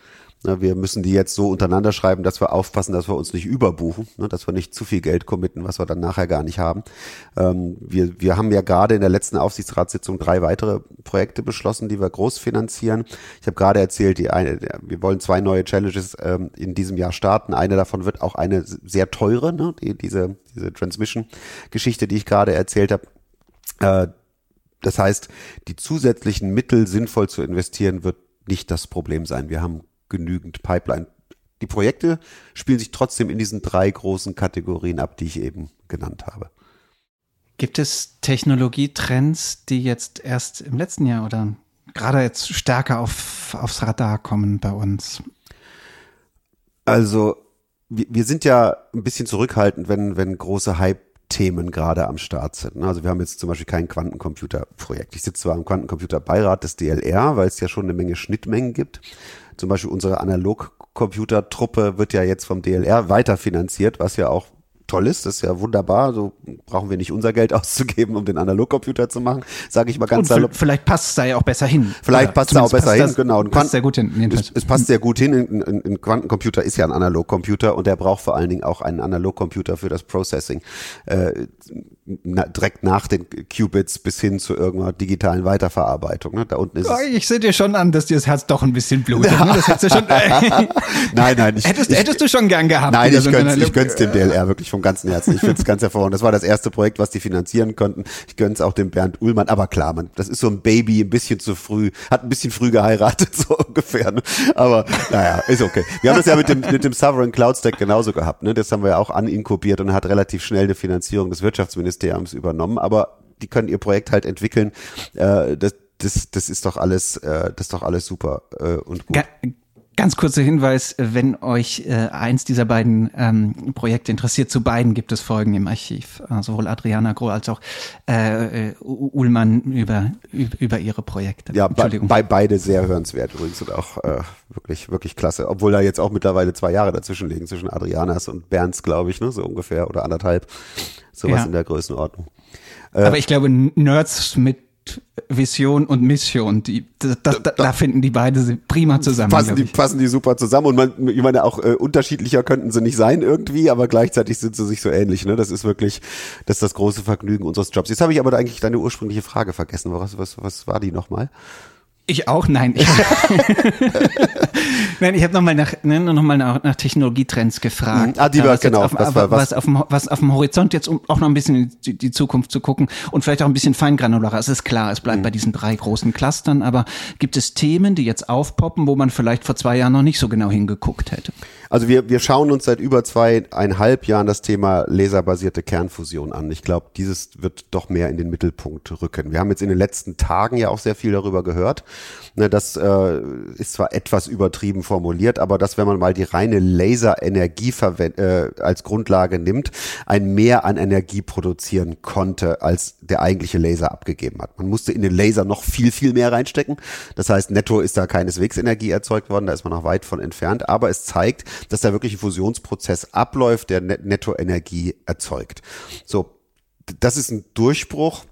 Wir müssen die jetzt so untereinander schreiben, dass wir aufpassen, dass wir uns nicht überbuchen, ne, dass wir nicht zu viel Geld committen, was wir dann nachher gar nicht haben. Ähm, wir, wir haben ja gerade in der letzten Aufsichtsratssitzung drei weitere Projekte beschlossen, die wir groß finanzieren. Ich habe gerade erzählt, die eine, wir wollen zwei neue Challenges ähm, in diesem Jahr starten. Eine davon wird auch eine sehr teure, ne, die, diese, diese Transmission-Geschichte, die ich gerade erzählt habe. Äh, das heißt, die zusätzlichen Mittel sinnvoll zu investieren, wird nicht das Problem sein. Wir haben genügend Pipeline. Die Projekte spielen sich trotzdem in diesen drei großen Kategorien ab, die ich eben genannt habe. Gibt es Technologietrends, die jetzt erst im letzten Jahr oder gerade jetzt stärker auf, aufs Radar kommen bei uns? Also, wir, wir sind ja ein bisschen zurückhaltend, wenn, wenn große Hype-Themen gerade am Start sind. Ne? Also wir haben jetzt zum Beispiel kein Quantencomputer-Projekt. Ich sitze zwar im Quantencomputer-Beirat des DLR, weil es ja schon eine Menge Schnittmengen gibt zum Beispiel unsere Analogcomputertruppe wird ja jetzt vom DLR weiterfinanziert, was ja auch toll ist, das ist ja wunderbar. So brauchen wir nicht unser Geld auszugeben, um den Analogcomputer zu machen, sage ich mal ganz salopp. Vielleicht passt es da ja auch besser hin. Vielleicht passt es da auch besser hin, genau. Und passt sehr gut hin. Es, es, passt sehr gut hin. Ein Quantencomputer ist ja ein Analogcomputer und der braucht vor allen Dingen auch einen Analogcomputer für das Processing. Äh, na, direkt nach den Qubits bis hin zu irgendeiner digitalen Weiterverarbeitung. Ne? Da unten ist oh, ich sehe dir schon an, dass dir das Herz doch ein bisschen blutet. Ne? Das hättest du schon. nein, nein. Ich, hättest, ich, hättest du schon gern gehabt. Nein, ich gönn's, ich gönn's dem DLR wirklich vom ganzen Herzen. Ich finde es ganz hervorragend. Das war das erste Projekt, was die finanzieren konnten. Ich gönn's auch dem Bernd Ullmann. Aber klar, man, das ist so ein Baby, ein bisschen zu früh, hat ein bisschen früh geheiratet, so ungefähr. Ne? Aber naja, ist okay. Wir haben das ja mit dem, mit dem Sovereign Cloud Stack genauso gehabt. Ne? Das haben wir ja auch aninkubiert und hat relativ schnell eine Finanzierung des Wirtschaftsministeriums übernommen. Aber die können ihr Projekt halt entwickeln. Äh, das, das, das ist doch alles, äh, das ist doch alles super äh, und gut. Ganz kurzer Hinweis, wenn euch äh, eins dieser beiden ähm, Projekte interessiert, zu beiden gibt es Folgen im Archiv. Äh, sowohl Adriana Groh als auch äh, Ullmann über, über ihre Projekte. Ja, bei, beide sehr hörenswert übrigens und auch äh, wirklich, wirklich klasse. Obwohl da jetzt auch mittlerweile zwei Jahre dazwischen liegen, zwischen Adrianas und Bernds, glaube ich, ne, so ungefähr oder anderthalb. Sowas ja. in der Größenordnung. Äh, Aber ich glaube, Nerds mit Vision und Mission, die, da, da, da finden die beide prima zusammen. Passen die, passen die super zusammen und man, ich meine, auch äh, unterschiedlicher könnten sie nicht sein irgendwie, aber gleichzeitig sind sie sich so ähnlich. Ne? Das ist wirklich, das ist das große Vergnügen unseres Jobs. Jetzt habe ich aber eigentlich deine ursprüngliche Frage vergessen. Was, was, was war die nochmal? Ich auch, nein. Ich, nein, ich habe nochmal nach, ne, noch mal nach, nach Technologietrends gefragt. Ah, die war genau. Auf, was, war, was, was, auf dem, was auf dem Horizont jetzt, um auch noch ein bisschen in die, die Zukunft zu gucken und vielleicht auch ein bisschen feingranularer. Es ist klar, es bleibt mhm. bei diesen drei großen Clustern, aber gibt es Themen, die jetzt aufpoppen, wo man vielleicht vor zwei Jahren noch nicht so genau hingeguckt hätte? Also wir, wir schauen uns seit über zweieinhalb Jahren das Thema laserbasierte Kernfusion an. Ich glaube, dieses wird doch mehr in den Mittelpunkt rücken. Wir haben jetzt in den letzten Tagen ja auch sehr viel darüber gehört. Ne, das äh, ist zwar etwas übertrieben formuliert, aber dass, wenn man mal die reine Laserenergie äh, als Grundlage nimmt, ein Mehr an Energie produzieren konnte, als der eigentliche Laser abgegeben hat. Man musste in den Laser noch viel, viel mehr reinstecken. Das heißt, netto ist da keineswegs Energie erzeugt worden, da ist man noch weit von entfernt, aber es zeigt, dass da wirklich ein Fusionsprozess abläuft, der Nettoenergie erzeugt. So, das ist ein Durchbruch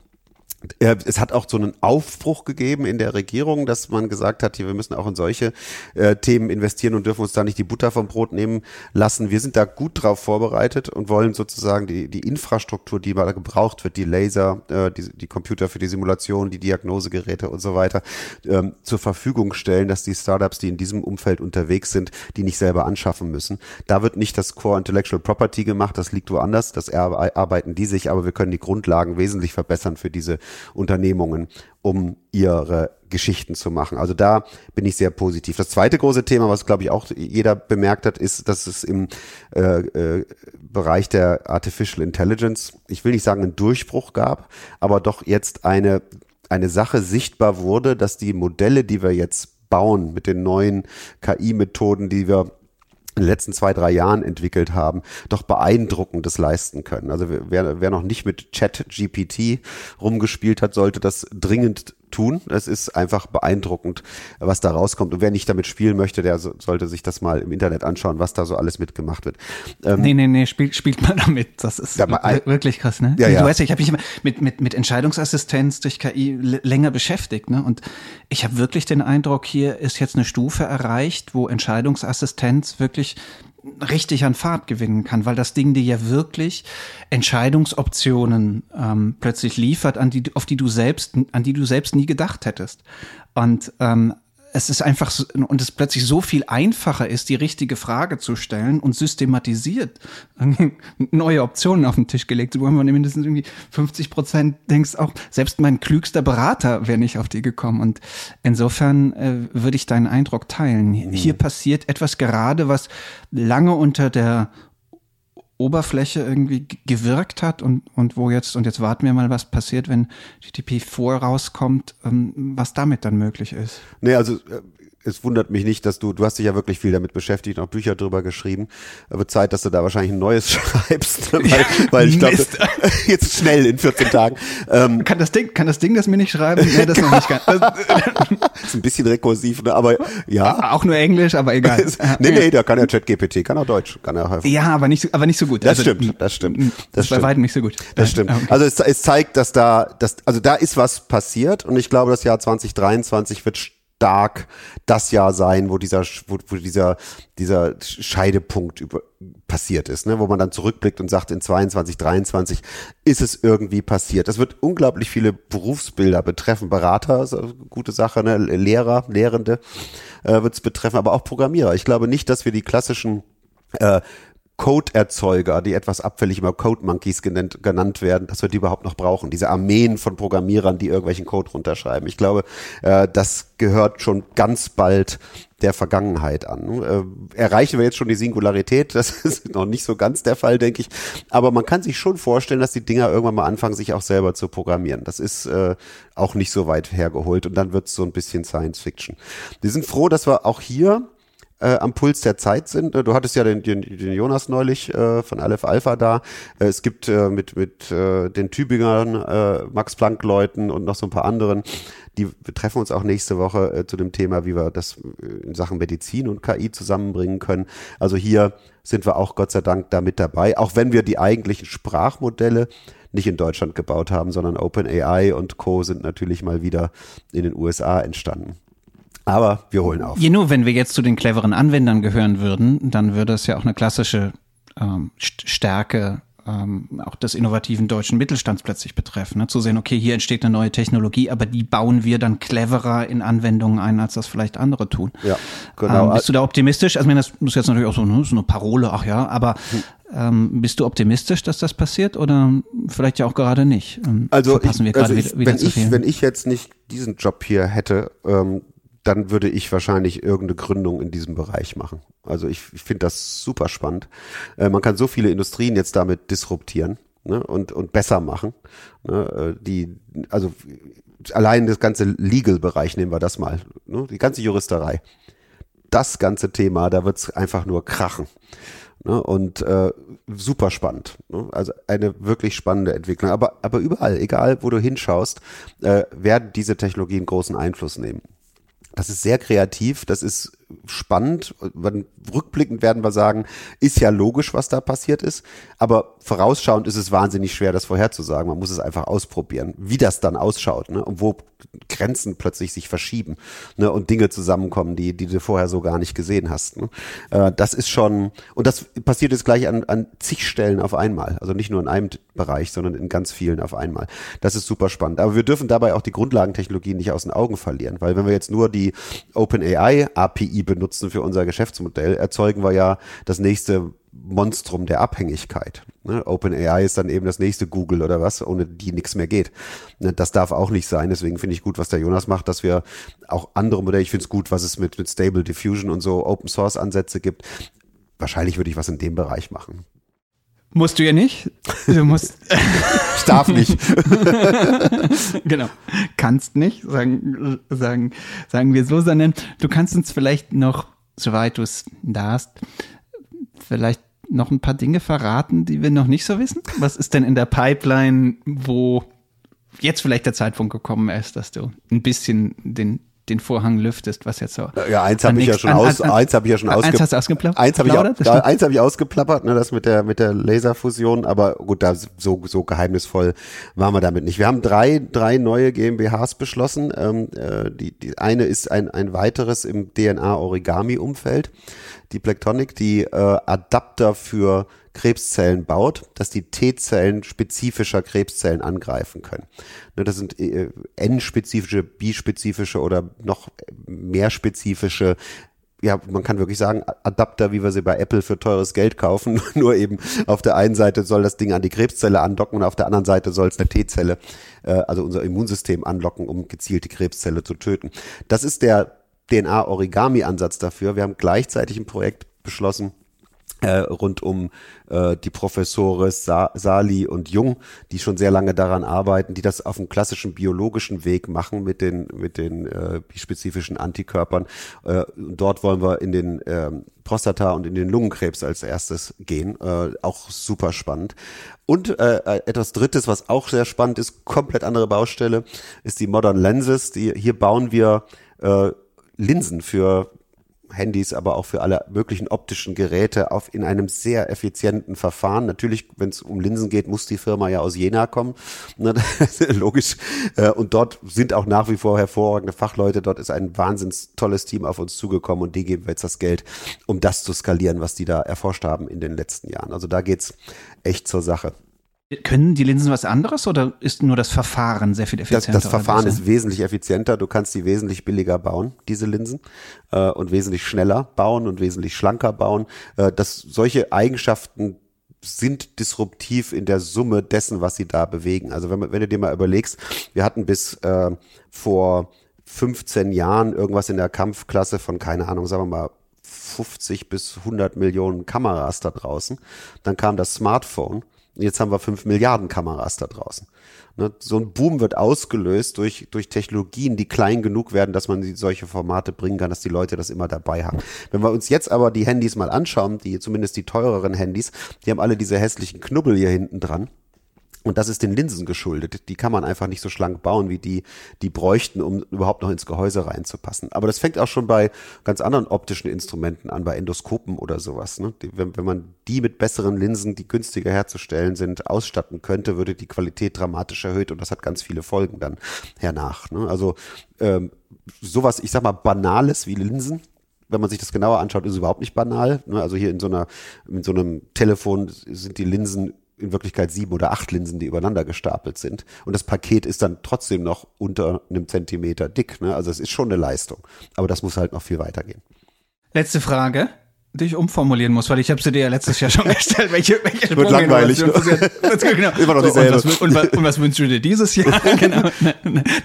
es hat auch so einen Aufbruch gegeben in der Regierung, dass man gesagt hat, hier, wir müssen auch in solche äh, Themen investieren und dürfen uns da nicht die Butter vom Brot nehmen lassen. Wir sind da gut drauf vorbereitet und wollen sozusagen die, die Infrastruktur, die da gebraucht wird, die Laser, äh, die, die Computer für die Simulation, die Diagnosegeräte und so weiter, ähm, zur Verfügung stellen, dass die Startups, die in diesem Umfeld unterwegs sind, die nicht selber anschaffen müssen. Da wird nicht das Core Intellectual Property gemacht, das liegt woanders, das arbeiten die sich, aber wir können die Grundlagen wesentlich verbessern für diese Unternehmungen, um ihre Geschichten zu machen. Also da bin ich sehr positiv. Das zweite große Thema, was glaube ich auch jeder bemerkt hat, ist, dass es im äh, äh, Bereich der Artificial Intelligence, ich will nicht sagen einen Durchbruch gab, aber doch jetzt eine eine Sache sichtbar wurde, dass die Modelle, die wir jetzt bauen mit den neuen KI-Methoden, die wir in den letzten zwei, drei Jahren entwickelt haben, doch beeindruckendes leisten können. Also wer, wer noch nicht mit Chat GPT rumgespielt hat, sollte das dringend tun. Es ist einfach beeindruckend, was da rauskommt. Und wer nicht damit spielen möchte, der so, sollte sich das mal im Internet anschauen, was da so alles mitgemacht wird. Ähm, nee, nee, nee, spielt, spielt man damit. Das ist ja, wirklich krass, ne? Ja, ja. Du weißt ja, ich habe mich mit, mit, mit Entscheidungsassistenz durch KI länger beschäftigt, ne? Und ich habe wirklich den Eindruck, hier ist jetzt eine Stufe erreicht, wo Entscheidungsassistenz wirklich richtig an Fahrt gewinnen kann, weil das Ding dir ja wirklich Entscheidungsoptionen ähm, plötzlich liefert, an die, auf die du selbst, an die du selbst nie gedacht hättest. Und ähm, es ist einfach so, und es plötzlich so viel einfacher ist, die richtige Frage zu stellen und systematisiert neue Optionen auf den Tisch gelegt. Haben wir mindestens irgendwie 50 Prozent denkst auch, selbst mein klügster Berater wäre nicht auf die gekommen. Und insofern äh, würde ich deinen Eindruck teilen. Mhm. Hier passiert etwas gerade, was lange unter der Oberfläche irgendwie gewirkt hat und, und wo jetzt, und jetzt warten wir mal, was passiert, wenn GTP 4 rauskommt, ähm, was damit dann möglich ist. Nee, also äh, es wundert mich nicht, dass du, du hast dich ja wirklich viel damit beschäftigt, auch Bücher drüber geschrieben. Aber Zeit, dass du da wahrscheinlich ein neues schreibst, weil, weil ich glaube, jetzt schnell in 14 Tagen. Ähm, kann das Ding, kann das Ding das mir nicht schreiben? Nee, das noch nicht. Kann. ist ein bisschen rekursiv, ne? aber ja. Auch nur Englisch, aber egal. nee, nee, da kann ja ChatGPT, kann auch Deutsch, kann er Ja, aber nicht, aber nicht so gut. Das also, stimmt, das stimmt. Das, das ist bei weitem nicht so gut. Das stimmt. Okay. Also es, es zeigt, dass da, dass, also da ist was passiert und ich glaube, das Jahr 2023 wird stark das Jahr sein, wo dieser, wo, wo dieser, dieser Scheidepunkt über, passiert ist, ne? wo man dann zurückblickt und sagt, in 22, 23 ist es irgendwie passiert. Das wird unglaublich viele Berufsbilder betreffen. Berater, so gute Sache, ne? Lehrer, Lehrende äh, wird es betreffen, aber auch Programmierer. Ich glaube nicht, dass wir die klassischen äh, Code-Erzeuger, die etwas abfällig immer Code Monkeys genannt, genannt werden, dass wir die überhaupt noch brauchen. Diese Armeen von Programmierern, die irgendwelchen Code runterschreiben. Ich glaube, äh, das gehört schon ganz bald der Vergangenheit an. Äh, erreichen wir jetzt schon die Singularität? Das ist noch nicht so ganz der Fall, denke ich. Aber man kann sich schon vorstellen, dass die Dinger irgendwann mal anfangen, sich auch selber zu programmieren. Das ist äh, auch nicht so weit hergeholt und dann wird es so ein bisschen Science Fiction. Wir sind froh, dass wir auch hier äh, am Puls der Zeit sind. Du hattest ja den, den, den Jonas neulich äh, von Aleph Alpha da. Äh, es gibt äh, mit, mit äh, den Tübingern, äh, Max-Planck-Leuten und noch so ein paar anderen, die wir treffen uns auch nächste Woche äh, zu dem Thema, wie wir das in Sachen Medizin und KI zusammenbringen können. Also hier sind wir auch Gott sei Dank da mit dabei, auch wenn wir die eigentlichen Sprachmodelle nicht in Deutschland gebaut haben, sondern OpenAI und Co. sind natürlich mal wieder in den USA entstanden. Aber wir holen auf. Je nur, wenn wir jetzt zu den cleveren Anwendern gehören würden, dann würde es ja auch eine klassische ähm, Stärke ähm, auch des innovativen deutschen Mittelstands plötzlich betreffen. Ne? Zu sehen, okay, hier entsteht eine neue Technologie, aber die bauen wir dann cleverer in Anwendungen ein, als das vielleicht andere tun. Ja, genau. Ähm, bist du da optimistisch? Also, ich meine, das ist jetzt natürlich auch so, ne, so eine Parole, ach ja, aber hm. ähm, bist du optimistisch, dass das passiert oder vielleicht ja auch gerade nicht? Ähm, also, ich, also ich, wenn, ich, wenn ich jetzt nicht diesen Job hier hätte, ähm, dann würde ich wahrscheinlich irgendeine Gründung in diesem Bereich machen. Also ich, ich finde das super spannend. Äh, man kann so viele Industrien jetzt damit disruptieren ne, und, und besser machen. Ne, äh, die, also allein das ganze Legal-Bereich nehmen wir das mal. Ne, die ganze Juristerei. Das ganze Thema, da wird's einfach nur krachen. Ne, und äh, super spannend. Ne? Also eine wirklich spannende Entwicklung. Aber, aber überall, egal wo du hinschaust, äh, werden diese Technologien großen Einfluss nehmen. Das ist sehr kreativ, das ist spannend. Rückblickend werden wir sagen, ist ja logisch, was da passiert ist. Aber vorausschauend ist es wahnsinnig schwer, das vorherzusagen. Man muss es einfach ausprobieren, wie das dann ausschaut ne? und wo Grenzen plötzlich sich verschieben ne? und Dinge zusammenkommen, die, die du vorher so gar nicht gesehen hast. Ne? Äh, das ist schon, und das passiert jetzt gleich an, an zig Stellen auf einmal. Also nicht nur in einem Bereich, sondern in ganz vielen auf einmal. Das ist super spannend. Aber wir dürfen dabei auch die Grundlagentechnologien nicht aus den Augen verlieren, weil wenn wir jetzt nur die OpenAI API benutzen für unser Geschäftsmodell, erzeugen wir ja das nächste Monstrum der Abhängigkeit. Ne? OpenAI ist dann eben das nächste Google oder was, ohne die nichts mehr geht. Ne? Das darf auch nicht sein. Deswegen finde ich gut, was der Jonas macht, dass wir auch andere Modelle, ich finde es gut, was es mit, mit Stable Diffusion und so Open Source Ansätze gibt. Wahrscheinlich würde ich was in dem Bereich machen. Musst du ja nicht. Du musst. ich darf nicht. genau. Kannst nicht, sagen, sagen, sagen wir so, sondern du kannst uns vielleicht noch, soweit du es darfst, vielleicht noch ein paar Dinge verraten, die wir noch nicht so wissen? Was ist denn in der Pipeline, wo jetzt vielleicht der Zeitpunkt gekommen ist, dass du ein bisschen den den Vorhang lüftest, was jetzt so. Ja, eins habe ich ja schon aus, an, eins habe ich ja schon ausgeplappert. Eins hast du ausgeplappert? Eins habe ich, ja, eins hab ich ausgeplappert, ne, das mit der mit der Laserfusion, aber gut, da so so geheimnisvoll waren wir damit nicht. Wir haben drei drei neue GmbHs beschlossen. Ähm, äh, die die eine ist ein ein weiteres im DNA Origami Umfeld, die Blacktonic, die äh, Adapter für Krebszellen baut, dass die T-Zellen spezifischer Krebszellen angreifen können. Ne, das sind äh, N-spezifische, B-spezifische oder noch mehr spezifische ja, man kann wirklich sagen, Adapter, wie wir sie bei Apple für teures Geld kaufen. Nur eben auf der einen Seite soll das Ding an die Krebszelle andocken und auf der anderen Seite soll es eine T-Zelle, äh, also unser Immunsystem anlocken, um gezielt die Krebszelle zu töten. Das ist der DNA-Origami-Ansatz dafür. Wir haben gleichzeitig ein Projekt beschlossen, äh, rund um äh, die Professore Sa Sali und Jung, die schon sehr lange daran arbeiten, die das auf einem klassischen biologischen Weg machen mit den mit den äh, spezifischen Antikörpern. Äh, dort wollen wir in den äh, Prostata und in den Lungenkrebs als erstes gehen. Äh, auch super spannend. Und äh, äh, etwas Drittes, was auch sehr spannend ist, komplett andere Baustelle, ist die Modern Lenses. Die, hier bauen wir äh, Linsen für Handys, aber auch für alle möglichen optischen Geräte auf in einem sehr effizienten Verfahren. Natürlich, wenn es um Linsen geht, muss die Firma ja aus Jena kommen. Ne, logisch. Äh, und dort sind auch nach wie vor hervorragende Fachleute. Dort ist ein wahnsinns tolles Team auf uns zugekommen und die geben wir jetzt das Geld, um das zu skalieren, was die da erforscht haben in den letzten Jahren. Also da geht's echt zur Sache. Können die Linsen was anderes oder ist nur das Verfahren sehr viel effizienter? Das, das Verfahren ist wesentlich effizienter. Du kannst die wesentlich billiger bauen, diese Linsen, äh, und wesentlich schneller bauen und wesentlich schlanker bauen. Äh, dass solche Eigenschaften sind disruptiv in der Summe dessen, was sie da bewegen. Also wenn, wenn du dir mal überlegst, wir hatten bis äh, vor 15 Jahren irgendwas in der Kampfklasse von, keine Ahnung, sagen wir mal, 50 bis 100 Millionen Kameras da draußen. Dann kam das Smartphone Jetzt haben wir fünf Milliarden Kameras da draußen. Ne, so ein Boom wird ausgelöst durch, durch Technologien, die klein genug werden, dass man solche Formate bringen kann, dass die Leute das immer dabei haben. Wenn wir uns jetzt aber die Handys mal anschauen, die zumindest die teureren Handys, die haben alle diese hässlichen Knubbel hier hinten dran. Und das ist den Linsen geschuldet. Die kann man einfach nicht so schlank bauen, wie die, die bräuchten, um überhaupt noch ins Gehäuse reinzupassen. Aber das fängt auch schon bei ganz anderen optischen Instrumenten an, bei Endoskopen oder sowas. Ne? Die, wenn, wenn man die mit besseren Linsen, die günstiger herzustellen sind, ausstatten könnte, würde die Qualität dramatisch erhöht und das hat ganz viele Folgen dann hernach. Ne? Also ähm, sowas, ich sag mal, Banales wie Linsen, wenn man sich das genauer anschaut, ist überhaupt nicht banal. Ne? Also hier in so einer, in so einem Telefon sind die Linsen in Wirklichkeit sieben oder acht Linsen, die übereinander gestapelt sind. Und das Paket ist dann trotzdem noch unter einem Zentimeter dick. Ne? Also es ist schon eine Leistung. Aber das muss halt noch viel weitergehen. Letzte Frage dich umformulieren muss, weil ich habe sie dir ja letztes Jahr schon gestellt. Welche, welche Wird langweilig. Ne? genau. Immer noch dieselbe. So, und, was, und, und, was, wünschst du dir dieses Jahr? genau.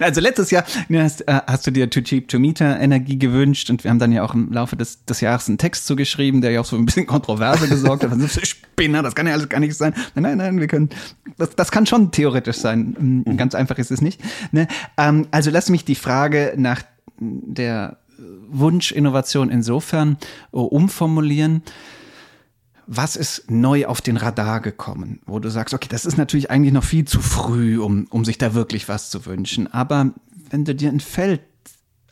Also letztes Jahr hast, äh, hast, du dir Too Cheap to Meter Energie gewünscht und wir haben dann ja auch im Laufe des, des Jahres einen Text zugeschrieben, der ja auch so ein bisschen Kontroverse gesorgt hat. So Spinner, das kann ja alles gar nicht sein. Nein, nein, nein, wir können, das, das kann schon theoretisch sein. Mhm. Ganz einfach ist es nicht. Ne? Ähm, also lass mich die Frage nach der Wunschinnovation insofern uh, umformulieren. Was ist neu auf den Radar gekommen, wo du sagst, okay, das ist natürlich eigentlich noch viel zu früh, um, um sich da wirklich was zu wünschen. Aber wenn du dir ein Feld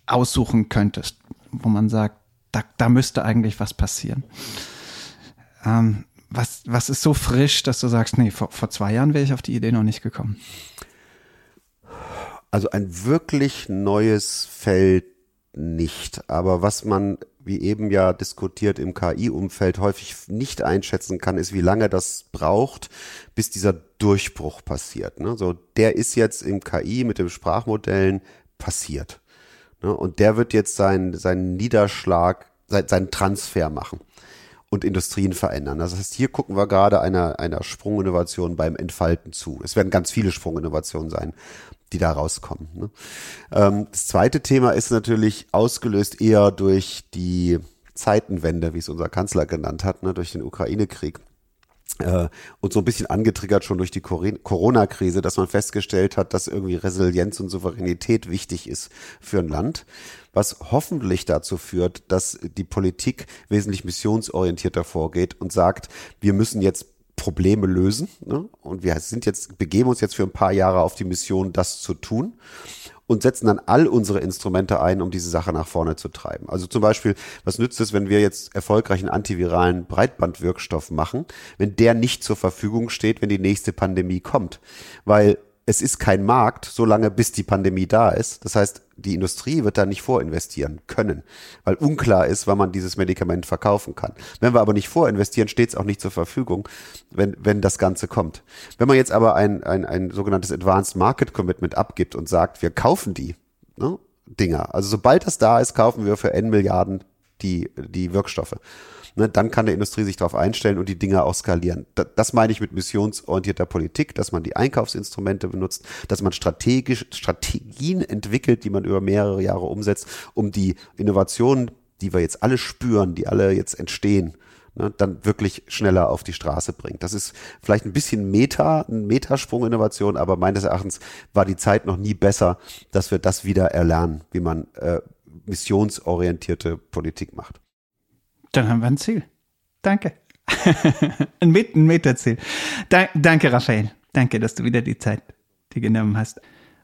aussuchen könntest, wo man sagt, da, da müsste eigentlich was passieren. Ähm, was, was ist so frisch, dass du sagst, nee, vor, vor zwei Jahren wäre ich auf die Idee noch nicht gekommen? Also ein wirklich neues Feld nicht. Aber was man, wie eben ja diskutiert, im KI-Umfeld häufig nicht einschätzen kann, ist, wie lange das braucht, bis dieser Durchbruch passiert. Ne? So, der ist jetzt im KI mit den Sprachmodellen passiert. Ne? Und der wird jetzt seinen, seinen Niederschlag, seinen Transfer machen und Industrien verändern. Das heißt, hier gucken wir gerade einer, einer Sprunginnovation beim Entfalten zu. Es werden ganz viele Sprunginnovationen sein die da rauskommen. Ne? Ähm, das zweite Thema ist natürlich ausgelöst eher durch die Zeitenwende, wie es unser Kanzler genannt hat, ne, durch den Ukraine-Krieg. Äh, und so ein bisschen angetriggert schon durch die Corona-Krise, dass man festgestellt hat, dass irgendwie Resilienz und Souveränität wichtig ist für ein Land, was hoffentlich dazu führt, dass die Politik wesentlich missionsorientierter vorgeht und sagt, wir müssen jetzt Probleme lösen. Ne? Und wir sind jetzt, begeben uns jetzt für ein paar Jahre auf die Mission, das zu tun und setzen dann all unsere Instrumente ein, um diese Sache nach vorne zu treiben. Also zum Beispiel, was nützt es, wenn wir jetzt erfolgreichen antiviralen Breitbandwirkstoff machen, wenn der nicht zur Verfügung steht, wenn die nächste Pandemie kommt? Weil es ist kein Markt, solange bis die Pandemie da ist. Das heißt, die Industrie wird da nicht vorinvestieren können, weil unklar ist, wann man dieses Medikament verkaufen kann. Wenn wir aber nicht vorinvestieren, steht es auch nicht zur Verfügung, wenn, wenn das Ganze kommt. Wenn man jetzt aber ein, ein, ein sogenanntes Advanced Market Commitment abgibt und sagt, wir kaufen die ne, Dinger, also sobald das da ist, kaufen wir für N Milliarden die, die Wirkstoffe ne, dann kann der Industrie sich darauf einstellen und die Dinge auch skalieren. Das, das meine ich mit missionsorientierter Politik, dass man die Einkaufsinstrumente benutzt, dass man strategisch Strategien entwickelt, die man über mehrere Jahre umsetzt, um die Innovationen, die wir jetzt alle spüren, die alle jetzt entstehen, ne, dann wirklich schneller auf die Straße bringt. Das ist vielleicht ein bisschen Meta, ein Metasprung-Innovation, aber meines Erachtens war die Zeit noch nie besser, dass wir das wieder erlernen, wie man äh, missionsorientierte Politik macht. Dann haben wir ein Ziel. Danke. ein, Met ein Meterziel. Da danke, Raphael. Danke, dass du wieder die Zeit dir genommen hast.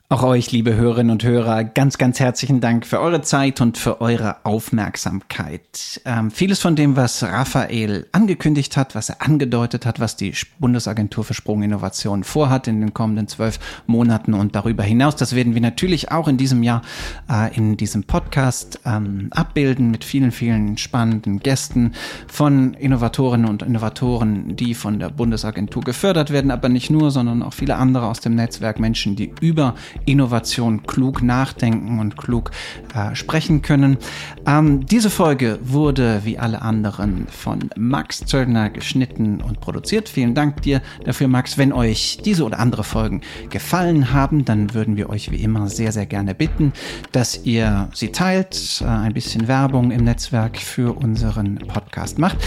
Auch euch, liebe Hörerinnen und Hörer, ganz, ganz herzlichen Dank für eure Zeit und für eure Aufmerksamkeit. Ähm, vieles von dem, was Raphael angekündigt hat, was er angedeutet hat, was die Bundesagentur für Sprunginnovation vorhat in den kommenden zwölf Monaten und darüber hinaus, das werden wir natürlich auch in diesem Jahr äh, in diesem Podcast ähm, abbilden mit vielen, vielen spannenden Gästen von Innovatorinnen und Innovatoren, die von der Bundesagentur gefördert werden, aber nicht nur, sondern auch viele andere aus dem Netzwerk, Menschen, die über Innovation klug nachdenken und klug äh, sprechen können. Ähm, diese Folge wurde wie alle anderen von Max Zöllner geschnitten und produziert. Vielen Dank dir dafür, Max. Wenn euch diese oder andere Folgen gefallen haben, dann würden wir euch wie immer sehr, sehr gerne bitten, dass ihr sie teilt, äh, ein bisschen Werbung im Netzwerk für unseren Podcast macht.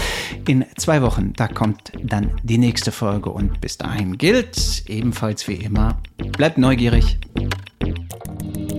In zwei Wochen, da kommt dann die nächste Folge und bis dahin gilt ebenfalls wie immer, bleibt neugierig, Thank you.